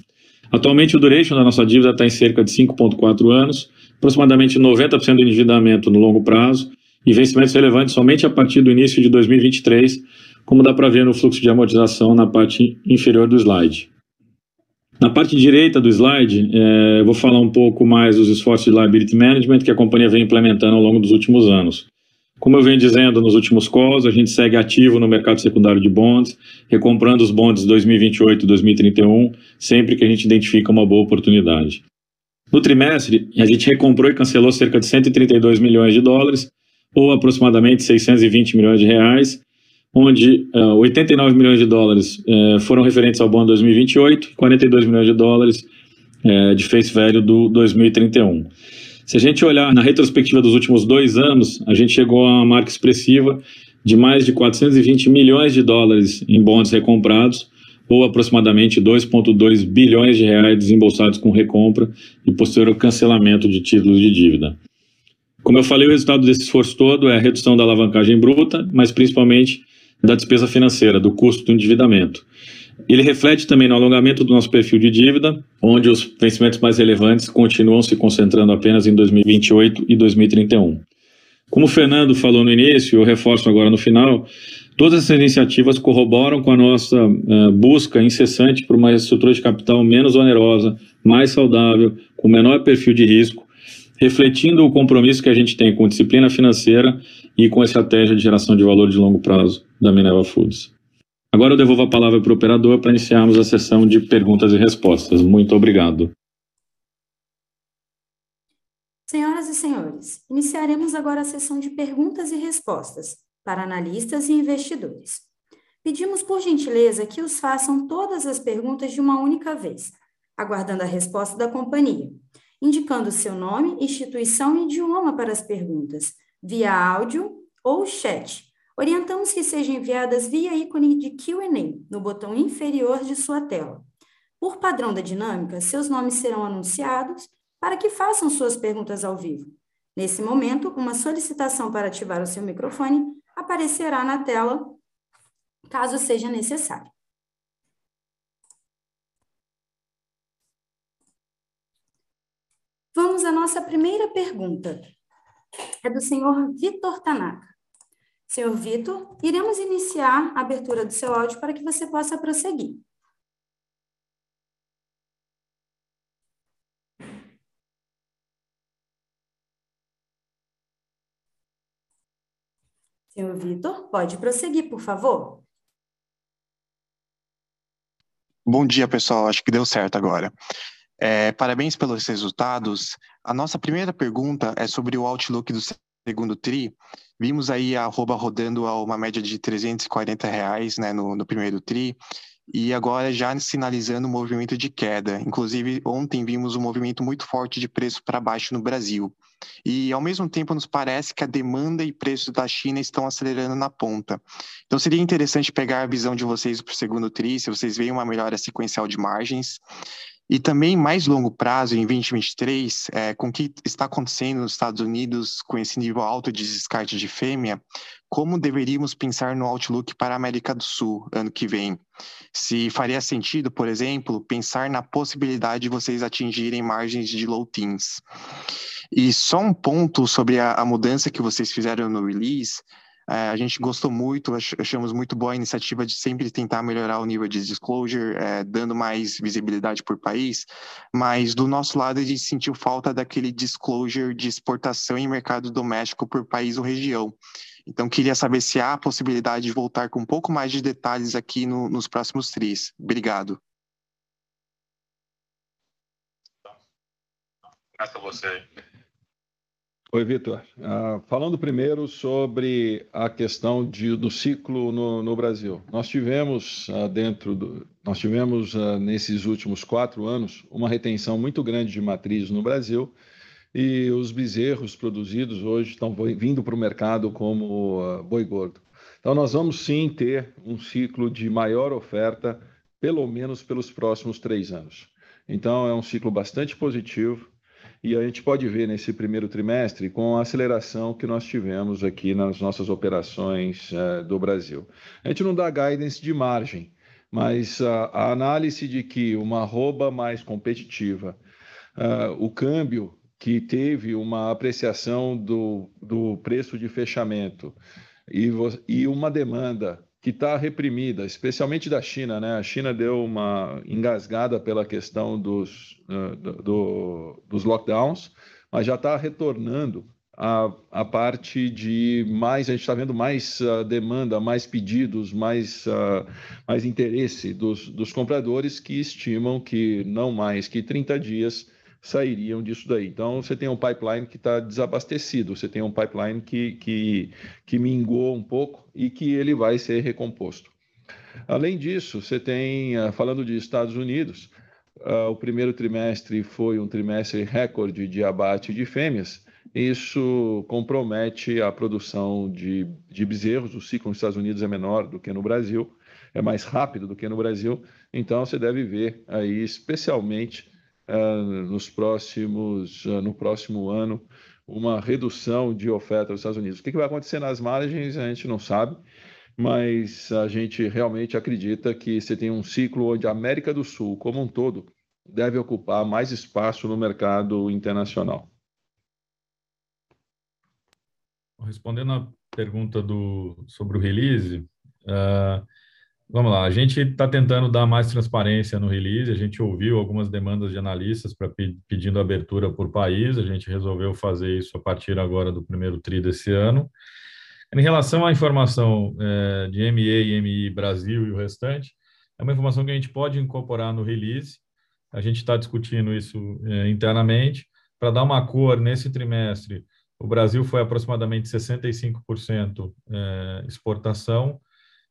Atualmente, o duration da nossa dívida está em cerca de 5,4 anos, aproximadamente 90% do endividamento no longo prazo e vencimentos relevantes somente a partir do início de 2023, como dá para ver no fluxo de amortização na parte inferior do slide. Na parte direita do slide, é, eu vou falar um pouco mais dos esforços de liability management que a companhia vem implementando ao longo dos últimos anos. Como eu venho dizendo nos últimos calls, a gente segue ativo no mercado secundário de bonds, recomprando os bonds 2028 e 2031, sempre que a gente identifica uma boa oportunidade. No trimestre, a gente recomprou e cancelou cerca de 132 milhões de dólares, ou aproximadamente 620 milhões de reais, onde uh, eh, 89 milhões de dólares uh, foram referentes ao bond 2028 e 42 milhões de dólares uh, de face value do 2031. Se a gente olhar na retrospectiva dos últimos dois anos, a gente chegou a uma marca expressiva de mais de 420 milhões de dólares em bonds recomprados, ou aproximadamente 2,2 bilhões de reais desembolsados com recompra e posterior cancelamento de títulos de dívida. Como eu falei, o resultado desse esforço todo é a redução da alavancagem bruta, mas principalmente da despesa financeira, do custo do endividamento. Ele reflete também no alongamento do nosso perfil de dívida, onde os vencimentos mais relevantes continuam se concentrando apenas em 2028 e 2031. Como o Fernando falou no início, eu reforço agora no final, todas essas iniciativas corroboram com a nossa uh, busca incessante por uma estrutura de capital menos onerosa, mais saudável, com menor perfil de risco refletindo o compromisso que a gente tem com disciplina financeira e com a estratégia de geração de valor de longo prazo da Minerva Foods. Agora eu devolvo a palavra para o operador para iniciarmos a sessão de perguntas e respostas. Muito obrigado. Senhoras e senhores, iniciaremos agora a sessão de perguntas e respostas para analistas e investidores. Pedimos por gentileza que os façam todas as perguntas de uma única vez, aguardando a resposta da companhia indicando seu nome, instituição e idioma para as perguntas, via áudio ou chat. Orientamos que sejam enviadas via ícone de Q&A no botão inferior de sua tela. Por padrão da dinâmica, seus nomes serão anunciados para que façam suas perguntas ao vivo. Nesse momento, uma solicitação para ativar o seu microfone aparecerá na tela, caso seja necessário. Vamos à nossa primeira pergunta. É do senhor Vitor Tanaka. Senhor Vitor, iremos iniciar a abertura do seu áudio para que você possa prosseguir. Senhor Vitor, pode prosseguir, por favor. Bom dia, pessoal. Acho que deu certo agora. É, parabéns pelos resultados. A nossa primeira pergunta é sobre o outlook do segundo TRI. Vimos aí a arroba rodando a uma média de 340 reais né, no, no primeiro TRI, e agora já sinalizando um movimento de queda. Inclusive, ontem vimos um movimento muito forte de preço para baixo no Brasil. E, ao mesmo tempo, nos parece que a demanda e preços da China estão acelerando na ponta. Então, seria interessante pegar a visão de vocês para o segundo TRI, se vocês veem uma melhora sequencial de margens. E também, mais longo prazo, em 2023, é, com o que está acontecendo nos Estados Unidos, com esse nível alto de descarte de fêmea, como deveríamos pensar no outlook para a América do Sul ano que vem? Se faria sentido, por exemplo, pensar na possibilidade de vocês atingirem margens de low teens. E só um ponto sobre a, a mudança que vocês fizeram no release, é, a gente gostou muito, achamos muito boa a iniciativa de sempre tentar melhorar o nível de disclosure, é, dando mais visibilidade por país, mas do nosso lado a gente sentiu falta daquele disclosure de exportação em mercado doméstico por país ou região. Então, queria saber se há a possibilidade de voltar com um pouco mais de detalhes aqui no, nos próximos tris. Obrigado. Graças a você. Oi, Vitor. Uh, falando primeiro sobre a questão de, do ciclo no, no Brasil. Nós tivemos uh, dentro do, nós tivemos uh, nesses últimos quatro anos uma retenção muito grande de matriz no Brasil e os bezerros produzidos hoje estão vindo para o mercado como boi gordo. Então nós vamos sim ter um ciclo de maior oferta, pelo menos pelos próximos três anos. Então é um ciclo bastante positivo e a gente pode ver nesse primeiro trimestre com a aceleração que nós tivemos aqui nas nossas operações uh, do Brasil. A gente não dá guidance de margem, mas a análise de que uma arroba mais competitiva, uh, o câmbio que teve uma apreciação do, do preço de fechamento e, e uma demanda que está reprimida, especialmente da China. Né? A China deu uma engasgada pela questão dos, uh, do, dos lockdowns, mas já está retornando a, a parte de mais, a gente está vendo mais uh, demanda, mais pedidos, mais, uh, mais interesse dos, dos compradores que estimam que não mais que 30 dias sairiam disso daí. Então, você tem um pipeline que está desabastecido, você tem um pipeline que, que, que mingou um pouco e que ele vai ser recomposto. Além disso, você tem, ah, falando de Estados Unidos, uh, o primeiro trimestre foi um trimestre recorde de abate de fêmeas. Isso compromete a produção de, de bezerros. O ciclo nos Estados Unidos é menor do que no Brasil, é mais rápido do que no Brasil. Então, você deve ver aí, especialmente nos próximos, uh, no próximo ano uma redução de oferta dos Estados Unidos. O que, que vai acontecer nas margens a gente não sabe, mas a gente realmente acredita que você tem um ciclo onde a América do Sul, como um todo, deve ocupar mais espaço no mercado internacional. Respondendo à pergunta do, sobre o release, uh, Vamos lá, a gente está tentando dar mais transparência no release, a gente ouviu algumas demandas de analistas para pedindo abertura por país, a gente resolveu fazer isso a partir agora do primeiro TRI desse ano. Em relação à informação é, de MEA e MI Brasil e o restante, é uma informação que a gente pode incorporar no release, a gente está discutindo isso é, internamente, para dar uma cor nesse trimestre, o Brasil foi aproximadamente 65% é, exportação,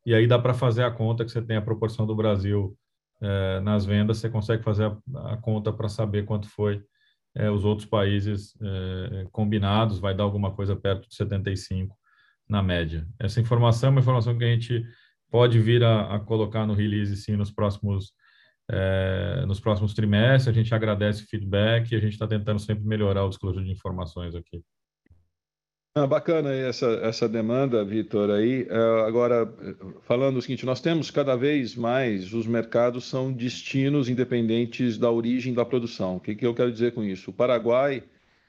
e aí dá para fazer a conta que você tem a proporção do Brasil é, nas vendas, você consegue fazer a, a conta para saber quanto foi é, os outros países é, combinados, vai dar alguma coisa perto de 75 na média. Essa informação é uma informação que a gente pode vir a, a colocar no release sim nos próximos nos próximos trimestres. A gente agradece o feedback e a gente está tentando sempre melhorar o disclosure de informações aqui. Ah, bacana essa, essa demanda, Vitor. Aí, uh, agora, falando o seguinte, nós temos cada vez mais os mercados são destinos independentes da origem da produção. O que, que eu quero dizer com isso? O Paraguai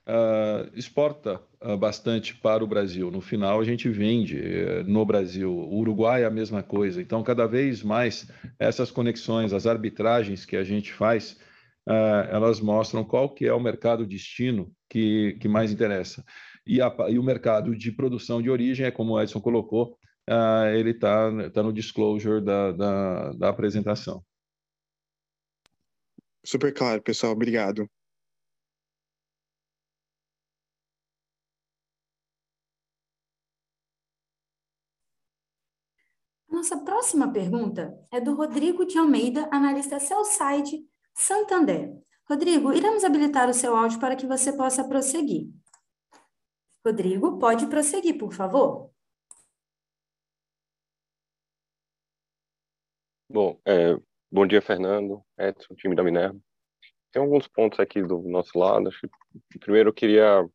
uh, exporta uh, bastante para o Brasil. No final, a gente vende eh, no Brasil. O Uruguai é a mesma coisa. Então, cada vez mais essas conexões, as arbitragens que a gente faz, elas mostram qual que é o mercado destino que, que mais interessa. E, a, e o mercado de produção de origem é como o Edson colocou, uh, ele está tá no disclosure da, da, da apresentação. Super claro, pessoal. Obrigado. Nossa próxima pergunta é do Rodrigo de Almeida, analista Cellside Santander. Rodrigo, iremos habilitar o seu áudio para que você possa prosseguir. Rodrigo, pode prosseguir, por favor. Bom, é, bom dia, Fernando, Edson, time da Minerva. tem alguns pontos aqui do nosso lado. Acho que, primeiro eu queria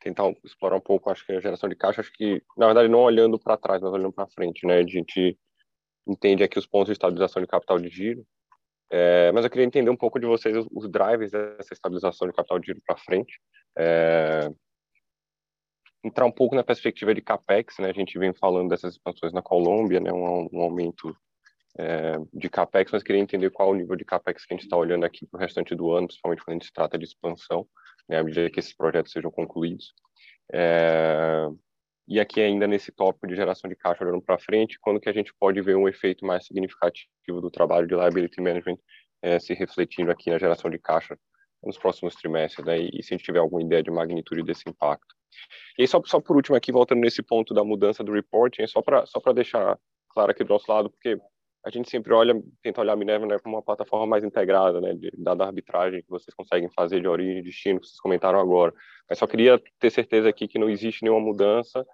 tentar explorar um pouco, acho que a geração de caixa, acho que, na verdade, não olhando para trás, mas olhando para frente, né? A gente entende aqui os pontos de estabilização de capital de giro, é, mas eu queria entender um pouco de vocês os, os drivers dessa estabilização de capital de giro para frente. É, entrar um pouco na perspectiva de capex, né? A gente vem falando dessas expansões na Colômbia, né? Um, um aumento é, de capex, mas queria entender qual o nível de capex que a gente está olhando aqui para o restante do ano, principalmente quando a gente trata de expansão, né? À medida que esses projetos sejam concluídos. É, e aqui ainda nesse tópico de geração de caixa olhando para frente, quando que a gente pode ver um efeito mais significativo do trabalho de liability management é, se refletindo aqui na geração de caixa nos próximos trimestres, né? E se a gente tiver alguma ideia de magnitude desse impacto. E aí, só, só por último aqui, voltando nesse ponto da mudança do reporting, é só para só deixar claro aqui do nosso lado, porque a gente sempre olha, tenta olhar a Minerva né, como uma plataforma mais integrada, né, de, dada a arbitragem que vocês conseguem fazer de origem e destino, que vocês comentaram agora. Mas só queria ter certeza aqui que não existe nenhuma mudança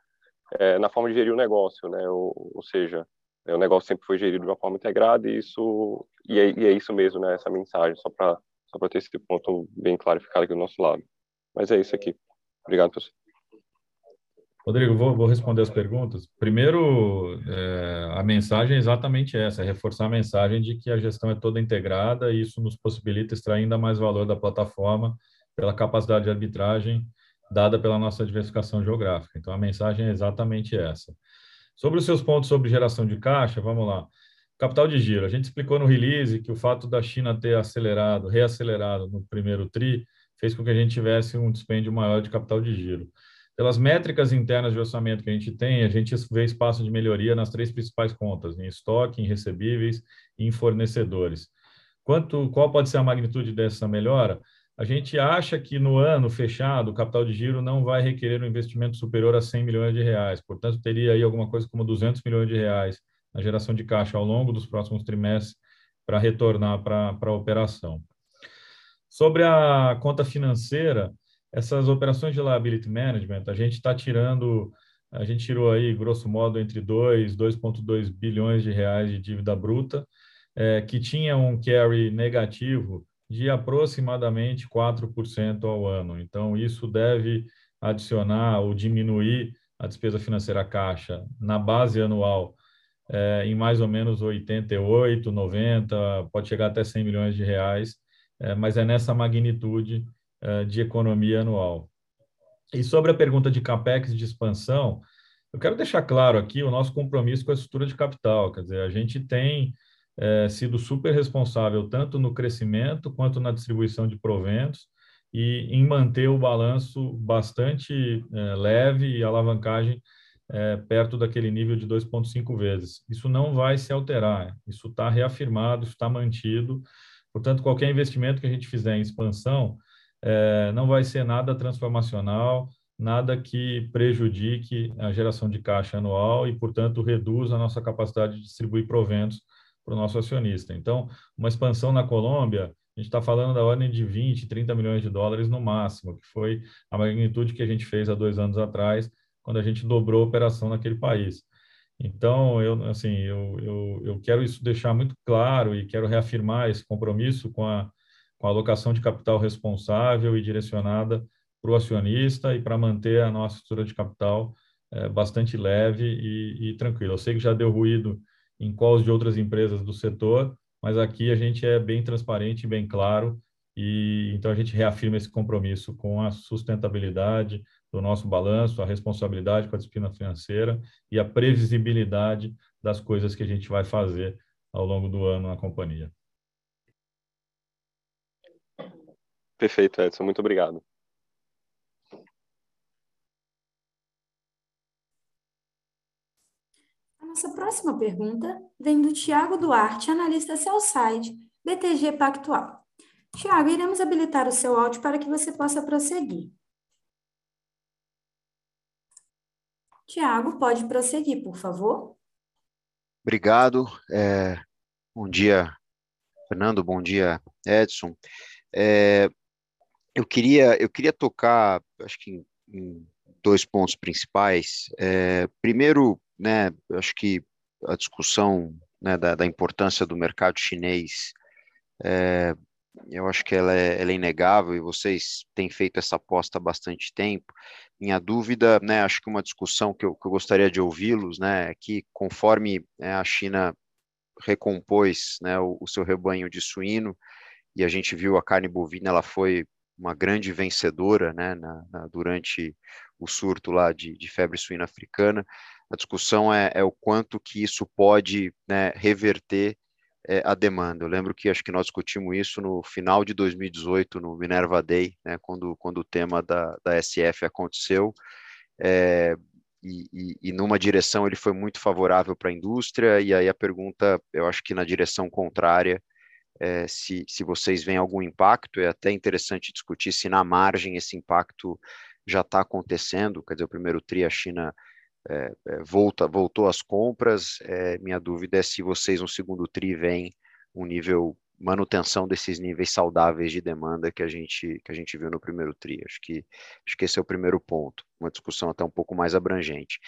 é, na forma de gerir o negócio, né, ou, ou seja, é, o negócio sempre foi gerido de uma forma integrada e isso e é, e é isso mesmo, né, essa mensagem, só para só ter esse ponto bem clarificado aqui do nosso lado. Mas é isso aqui. Obrigado, pessoal. Rodrigo, vou, vou, responder as perguntas. Primeiro, é, a mensagem é exatamente essa: é reforçar a mensagem de que a gestão é toda integrada e isso nos possibilita extrair ainda mais valor da plataforma pela capacidade de arbitragem dada pela nossa diversificação geográfica. Então, a mensagem é exatamente essa. Sobre os seus pontos sobre geração de caixa, vamos lá. Capital de giro. A gente explicou no release que o fato da China ter acelerado, reacelerado no primeiro TRI, fez com que a gente tivesse um dispêndio maior de capital de giro. Pelas métricas internas de orçamento que a gente tem, a gente vê espaço de melhoria nas três principais contas, em estoque, em recebíveis e em fornecedores. Quanto, qual pode ser a magnitude dessa melhora? A gente acha que no ano fechado, o capital de giro não vai requerer um investimento superior a 100 milhões de reais, portanto, teria aí alguma coisa como 200 milhões de reais na geração de caixa ao longo dos próximos trimestres para retornar para a operação. Sobre a conta financeira, essas operações de liability management, a gente está tirando, a gente tirou aí, grosso modo, entre 2 e 2,2 bilhões de reais de dívida bruta, é, que tinha um carry negativo de aproximadamente 4% ao ano. Então, isso deve adicionar ou diminuir a despesa financeira caixa na base anual é, em mais ou menos 88, 90, pode chegar até 100 milhões de reais, é, mas é nessa magnitude de economia anual. E sobre a pergunta de capex de expansão, eu quero deixar claro aqui o nosso compromisso com a estrutura de capital. Quer dizer, a gente tem é, sido super responsável tanto no crescimento quanto na distribuição de proventos e em manter o balanço bastante é, leve e alavancagem é, perto daquele nível de 2,5 vezes. Isso não vai se alterar, isso está reafirmado, está mantido. Portanto, qualquer investimento que a gente fizer em expansão, é, não vai ser nada transformacional, nada que prejudique a geração de caixa anual e, portanto, reduza a nossa capacidade de distribuir proventos para o nosso acionista. Então, uma expansão na Colômbia, a gente está falando da ordem de 20, 30 milhões de dólares no máximo, que foi a magnitude que a gente fez há dois anos atrás, quando a gente dobrou a operação naquele país. Então, eu, assim, eu, eu, eu quero isso deixar muito claro e quero reafirmar esse compromisso com a, com alocação de capital responsável e direcionada para o acionista e para manter a nossa estrutura de capital é, bastante leve e, e tranquila. Eu sei que já deu ruído em calls de outras empresas do setor, mas aqui a gente é bem transparente bem claro, e então a gente reafirma esse compromisso com a sustentabilidade do nosso balanço, a responsabilidade com a disciplina financeira e a previsibilidade das coisas que a gente vai fazer ao longo do ano na companhia. Perfeito, Edson. Muito obrigado. A nossa próxima pergunta vem do Tiago Duarte, analista Cellside, BTG Pactual. Tiago, iremos habilitar o seu áudio para que você possa prosseguir. Tiago, pode prosseguir, por favor. Obrigado. É, bom dia, Fernando. Bom dia, Edson. É, eu queria, eu queria tocar, acho que em, em dois pontos principais. É, primeiro, né, acho que a discussão né, da, da, importância do mercado chinês é, eu acho que ela é, ela é, inegável e vocês têm feito essa aposta há bastante tempo. Minha dúvida, né, acho que uma discussão que eu, que eu gostaria de ouvi-los, né, é que conforme né, a China recompôs né, o, o, seu rebanho de suíno e a gente viu a carne bovina, ela foi uma grande vencedora né, na, na, durante o surto lá de, de, febre suína africana. A discussão é, é o quanto que isso pode né, reverter é, a demanda. Eu lembro que acho que nós discutimos isso no final de 2018, no Minerva Day, né, quando, quando o tema da, da SF aconteceu. É, e, e, e, numa direção ele foi muito favorável para a indústria, e aí a pergunta, eu acho que na direção contrária, é, se, se vocês veem algum impacto, é até interessante discutir se na margem esse impacto já está acontecendo, quer dizer, o primeiro TRI, a China é, volta, voltou às compras. É, minha dúvida é se vocês no segundo TRI veem um nível manutenção desses níveis saudáveis de demanda que a gente que a gente viu no primeiro tri. Acho que acho que esse é o primeiro ponto, uma discussão até um pouco mais abrangente.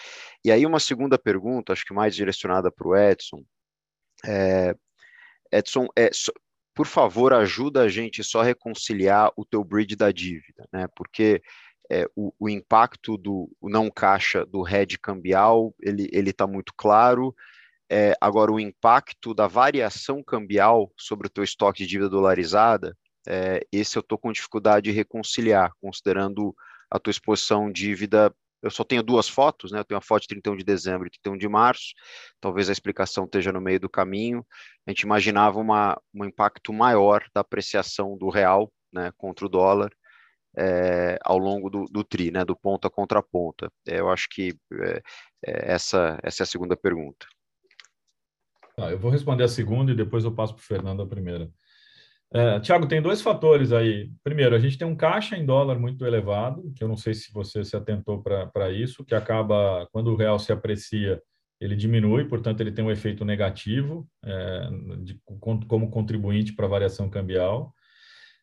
E aí uma segunda pergunta, acho que mais direcionada para o Edson. É, Edson, é, por favor, ajuda a gente só a reconciliar o teu bridge da dívida, né? Porque é, o, o, impacto do não caixa do hedge cambial ele ele está muito claro. É, agora o impacto da variação cambial sobre o teu estoque de dívida dolarizada, é, esse eu estou com dificuldade de reconciliar, considerando a tua exposição dívida. Eu só tenho duas fotos, né? Eu tenho a foto de 31 de dezembro e 31 de março. Talvez a explicação esteja no meio do caminho. A gente imaginava uma, um impacto maior da apreciação do real né, contra o dólar é, ao longo do, do, TRI, né, do ponta contra ponta? É, eu acho que é, é, essa, essa é a segunda pergunta. Ah, eu vou responder a segunda e depois eu passo para o Fernando a primeira. É, Tiago, tem dois fatores aí. Primeiro, a gente tem um caixa em dólar muito elevado, que eu não sei se você se atentou para isso, que acaba, quando o real se aprecia, ele diminui, portanto, ele tem um efeito negativo é, de, como contribuinte para a variação cambial.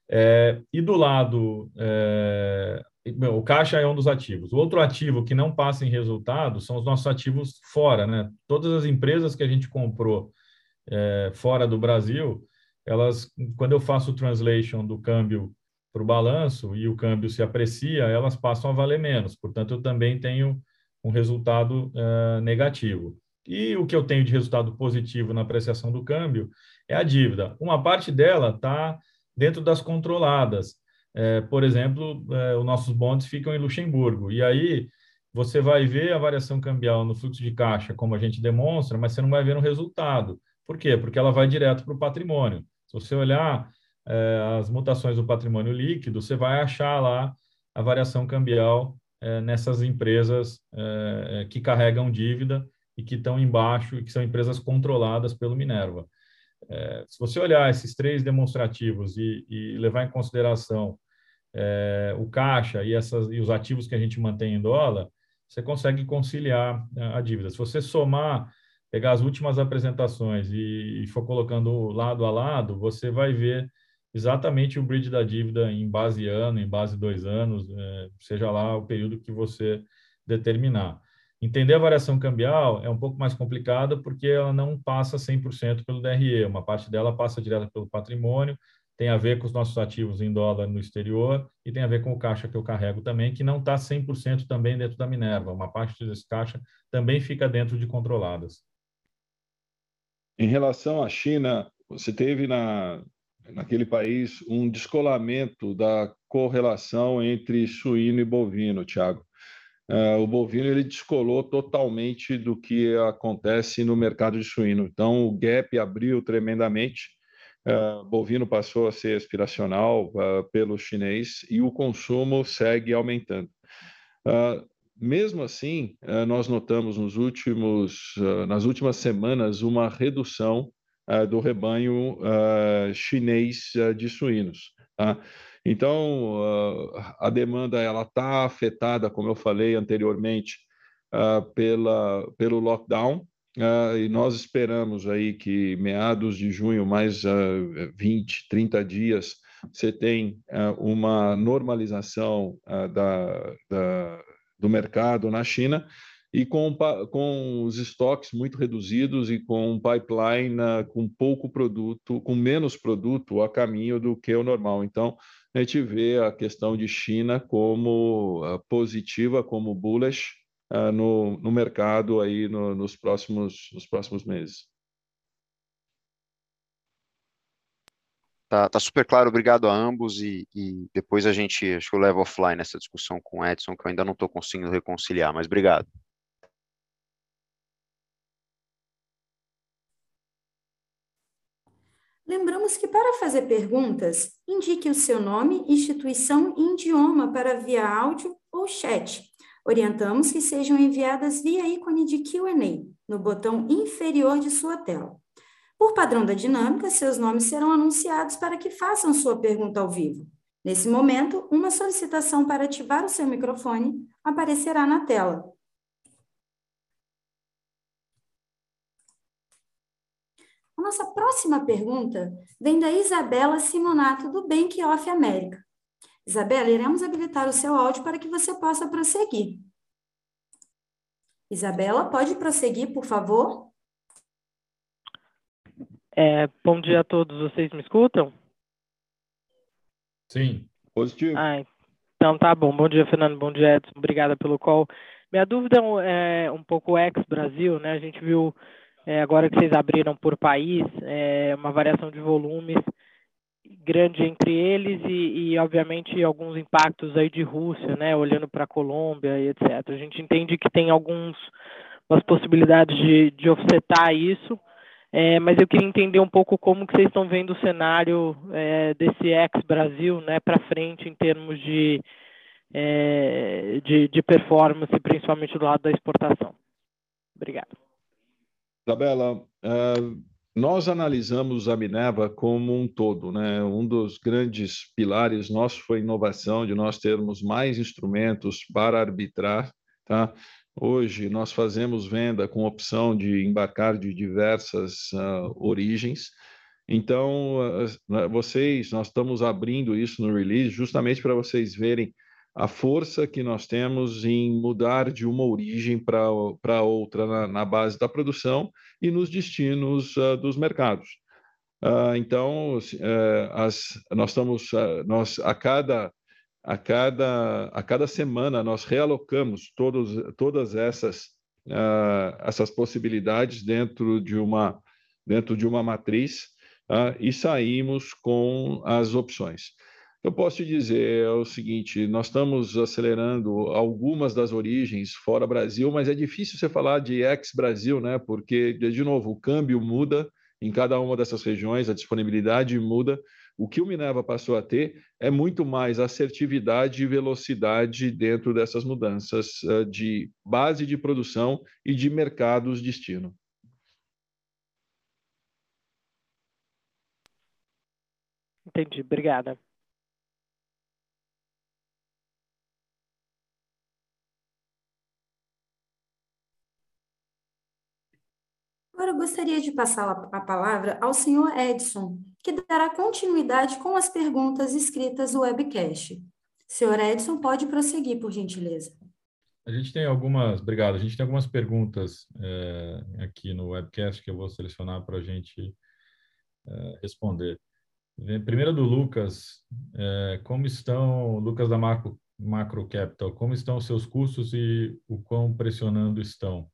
É, e do lado, é, o caixa é um dos ativos. O outro ativo que não passa em resultado são os nossos ativos fora, né? Todas as empresas que a gente comprou é, fora do Brasil, elas, quando eu faço o translation do câmbio para o balanço e o câmbio se aprecia, elas passam a valer menos. Portanto, eu também tenho um resultado é, negativo. E o que eu tenho de resultado positivo na apreciação do câmbio é a dívida. Uma parte dela está dentro das controladas. É, por exemplo, é, os nossos bonds ficam em Luxemburgo. E aí você vai ver a variação cambial no fluxo de caixa, como a gente demonstra, mas você não vai ver no resultado. Por quê? Porque ela vai direto para o patrimônio. Se você olhar é, as mutações do patrimônio líquido, você vai achar lá a variação cambial é, nessas empresas é, é, que carregam dívida e que estão embaixo e que são empresas controladas pelo Minerva. É, se você olhar esses três demonstrativos e, e levar em consideração é, o caixa e, essas, e os ativos que a gente mantém em dólar, você consegue conciliar a, a dívida. Se você somar, pegar as últimas apresentações e, e, for colocando lado a lado, você vai ver exatamente o bridge da dívida em base ano, em base dois anos, é, seja lá o período que você determinar. Entender a variação cambial é um pouco mais complicada porque ela não passa 100% pelo DRE, uma parte dela passa direto pelo patrimônio, tem a ver com os nossos ativos em dólar no exterior e tem a ver com o caixa que eu carrego também, que não está 100% também dentro da Minerva, uma parte desse caixa também fica dentro de controladas. Em relação à China, você teve na, naquele país um descolamento da correlação entre suíno e bovino, Tiago. Uh, o bovino ele descolou totalmente do que acontece no mercado de suíno. Então, o gap abriu tremendamente. Uh, bovino passou a ser aspiracional uh, pelo chinês e o consumo segue aumentando. Uh, mesmo assim, nós notamos nos últimos, nas últimas semanas uma redução do rebanho chinês de suínos. Tá? Então, a demanda ela está afetada, como eu falei anteriormente, pela, pelo lockdown, e nós esperamos aí que meados de junho, mais uh, 20, 30 dias, você tem uma normalização da, da, do mercado na China e com, com os estoques muito reduzidos e com um pipeline uh, com pouco produto, com menos produto a caminho do que o normal. Então, a gente vê a questão de China como uh, positiva, como bullish uh, no, no mercado aí no, nos, próximos, nos próximos meses. Tá, tá super claro, obrigado a ambos e, e, depois a gente, acho que eu levo offline essa discussão com o Edson, que eu ainda não estou conseguindo reconciliar, mas obrigado. Lembramos que para fazer perguntas, indique o seu nome, instituição e idioma para via áudio ou chat. Orientamos que sejam enviadas via ícone de Q&A, no botão inferior de sua tela. Por padrão da dinâmica, seus nomes serão anunciados para que façam sua pergunta ao vivo. Nesse momento, uma solicitação para ativar o seu microfone aparecerá na tela. A nossa próxima pergunta vem da Isabela Simonato, do Bank of America. Isabela, iremos habilitar o seu áudio para que você possa prosseguir. Isabela, pode prosseguir, por favor? É, bom dia a todos, vocês me escutam? Sim, positivo. Ah, então tá bom. Bom dia, Fernando. Bom dia, Edson. Obrigada pelo call. Minha dúvida é um pouco ex-Brasil, né? A gente viu é, agora que vocês abriram por país é, uma variação de volumes grande entre eles e, e, obviamente alguns impactos aí de Rússia, né? Olhando para a Colômbia e etc. A gente entende que tem alguns umas possibilidades de, de offsetar isso é, mas eu queria entender um pouco como que vocês estão vendo o cenário é, desse ex-Brasil né, para frente em termos de, é, de, de, performance, principalmente do lado da exportação. Obrigado. Isabela, uh, nós analisamos a Minerva como um todo. Né? Um dos grandes pilares nossos foi a inovação, de nós termos mais instrumentos para arbitrar, tá? Hoje nós fazemos venda com opção de embarcar de diversas uh, origens. Então, uh, vocês, nós estamos abrindo isso no release justamente para vocês verem a força que nós temos em mudar de uma origem para outra na, na, base da produção e nos destinos uh, dos mercados. então, eh, as, nós estamos, nós a cada a cada, a cada semana nós realocamos todos, todas essas, uh, essas possibilidades dentro de uma, dentro de uma matriz uh, e saímos com as opções. Eu posso te dizer é o seguinte: nós estamos acelerando algumas das origens fora Brasil, mas é difícil você falar de ex-Brasil, né? Porque, de novo, o câmbio muda em cada uma dessas regiões, a disponibilidade muda. O que o Minerva passou a ter é muito mais assertividade e velocidade dentro dessas mudanças uh, de base de produção e de mercados destino. Entendi, obrigada. Agora eu gostaria de passar a palavra ao senhor Edson, que dará continuidade com as perguntas escritas do webcast. Senhor Edson, pode prosseguir, por gentileza. A gente tem algumas, obrigado, a gente tem algumas perguntas é, aqui no webcast que eu vou selecionar para a gente é, responder. Primeiro do Lucas, é, como estão, Lucas da Macro, Macro Capital, como estão os seus custos e o quão pressionando estão?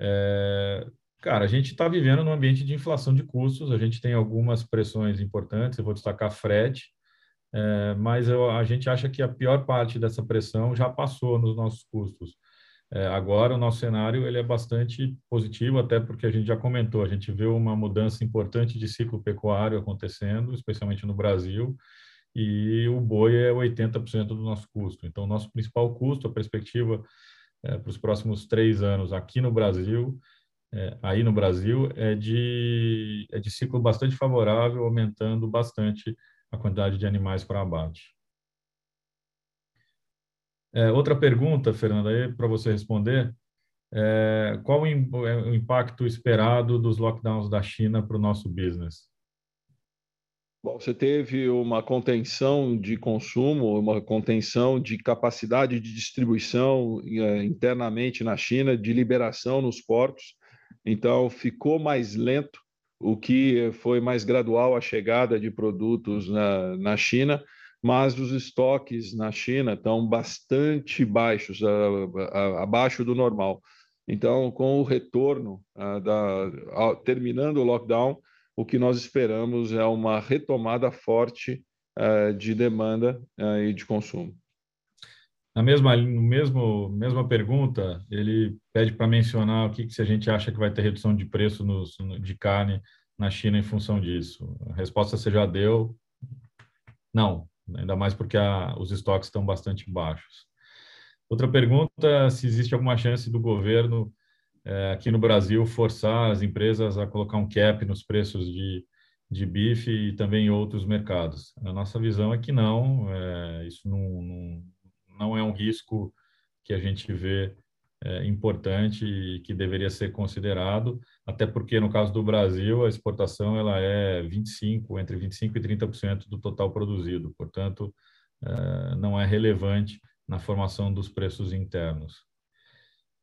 É, Cara, a gente está vivendo num ambiente de inflação de custos, a gente tem algumas pressões importantes, eu vou destacar frete, é, mas eu, a gente acha que a pior parte dessa pressão já passou nos nossos custos. É, agora, o nosso cenário ele é bastante positivo, até porque a gente já comentou, a gente vê uma mudança importante de ciclo pecuário acontecendo, especialmente no Brasil, e o boi é 80% do nosso custo. Então, nosso principal custo, a perspectiva é, para os próximos três anos aqui no Brasil, é, aí no Brasil é de, é de ciclo bastante favorável, aumentando bastante a quantidade de animais para abate. É, outra pergunta, Fernanda, para você responder. É, qual o, é, o impacto esperado dos lockdowns da China para o nosso business? Bom, você teve uma contenção de consumo, uma contenção de capacidade de distribuição eh, internamente na China, de liberação nos portos. Então, ficou mais lento, o que foi mais gradual a chegada de produtos na, na China, mas os estoques na China estão bastante baixos, a, a, abaixo do normal. Então, com o retorno, a, da, terminando o lockdown, o que nós esperamos é uma retomada forte uh, de demanda uh, e de consumo. Na mesma, no mesmo, mesma pergunta, ele pede para mencionar o que, que se a gente acha que vai ter redução de preço nos, de carne na China em função disso. A resposta você já deu, não, ainda mais porque a, os estoques estão bastante baixos. Outra pergunta, se existe alguma chance do governo é, aqui no Brasil, forçar as empresas a colocar um cap nos preços de, de bife e também em outros mercados. A nossa visão é que não, é, isso não, não, não, é um risco que a gente vê é, importante e que deveria ser considerado, até porque no caso do Brasil a exportação ela é 25, entre 25 e 30% do total produzido, portanto é, não é relevante na formação dos preços internos.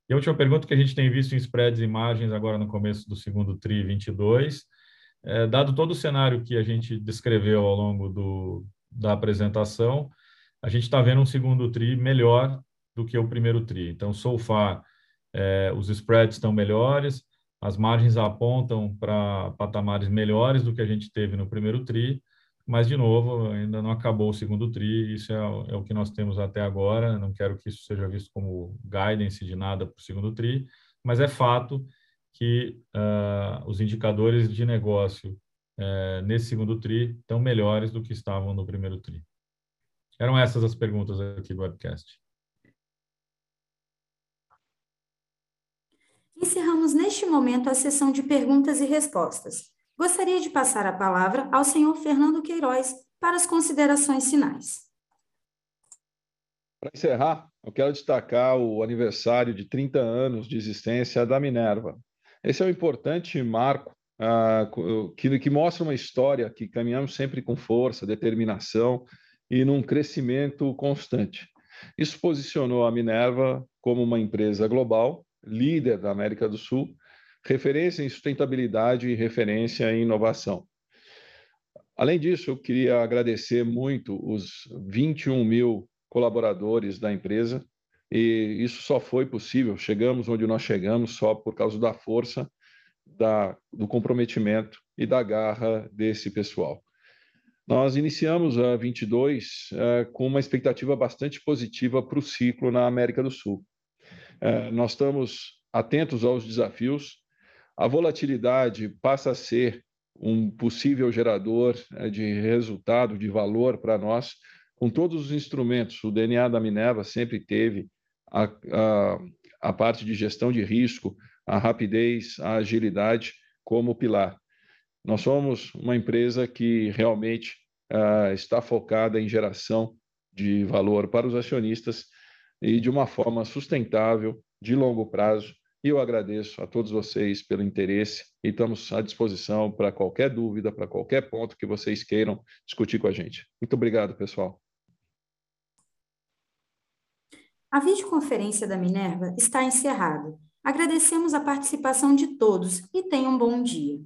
E a última pergunta que a gente tem visto em spreads e margens agora no começo do segundo TRI 22, é, dado todo o cenário que a gente descreveu ao longo do, da apresentação, a gente está vendo um segundo TRI melhor do que o primeiro TRI. Então, so far, é, os spreads estão melhores, as margens apontam para patamares melhores do que a gente teve no primeiro TRI, mas, de novo, ainda não acabou o segundo TRI, isso é, é, o que nós temos até agora. Não quero que isso seja visto como guidance de nada para o segundo TRI, mas é fato que uh, os indicadores de negócio uh, nesse segundo TRI estão melhores do que estavam no primeiro TRI. Eram essas as perguntas aqui do webcast. Encerramos neste momento a sessão de perguntas e respostas. Gostaria de passar a palavra ao senhor Fernando Queiroz para as considerações finais. Para encerrar, eu quero destacar o aniversário de 30 anos de existência da Minerva. Esse é um importante marco uh, que, que mostra uma história que caminhamos sempre com força, determinação e num crescimento constante. Isso posicionou a Minerva como uma empresa global, líder da América do Sul, referência em sustentabilidade e referência em inovação. Além disso, eu queria agradecer muito os 21 mil colaboradores da empresa, e isso só foi possível, chegamos onde nós chegamos só por causa da força, da, do comprometimento e da garra desse pessoal. Nós iniciamos a 22 uh, com uma expectativa bastante positiva para o ciclo na América do Sul. Uh, nós estamos atentos aos desafios, a volatilidade passa a ser um possível gerador né, de resultado, de valor para nós, com todos os instrumentos. O DNA da Minerva sempre teve a, a, a parte de gestão de risco, a rapidez, a agilidade como pilar. Nós somos uma empresa que realmente uh, está focada em geração de valor para os acionistas e de uma forma sustentável, de longo prazo, e eu agradeço a todos vocês pelo interesse e estamos à disposição para qualquer dúvida, para qualquer ponto que vocês queiram discutir com a gente. Muito obrigado, pessoal. A videoconferência da Minerva está encerrada. Agradecemos a participação de todos e tenham um bom dia.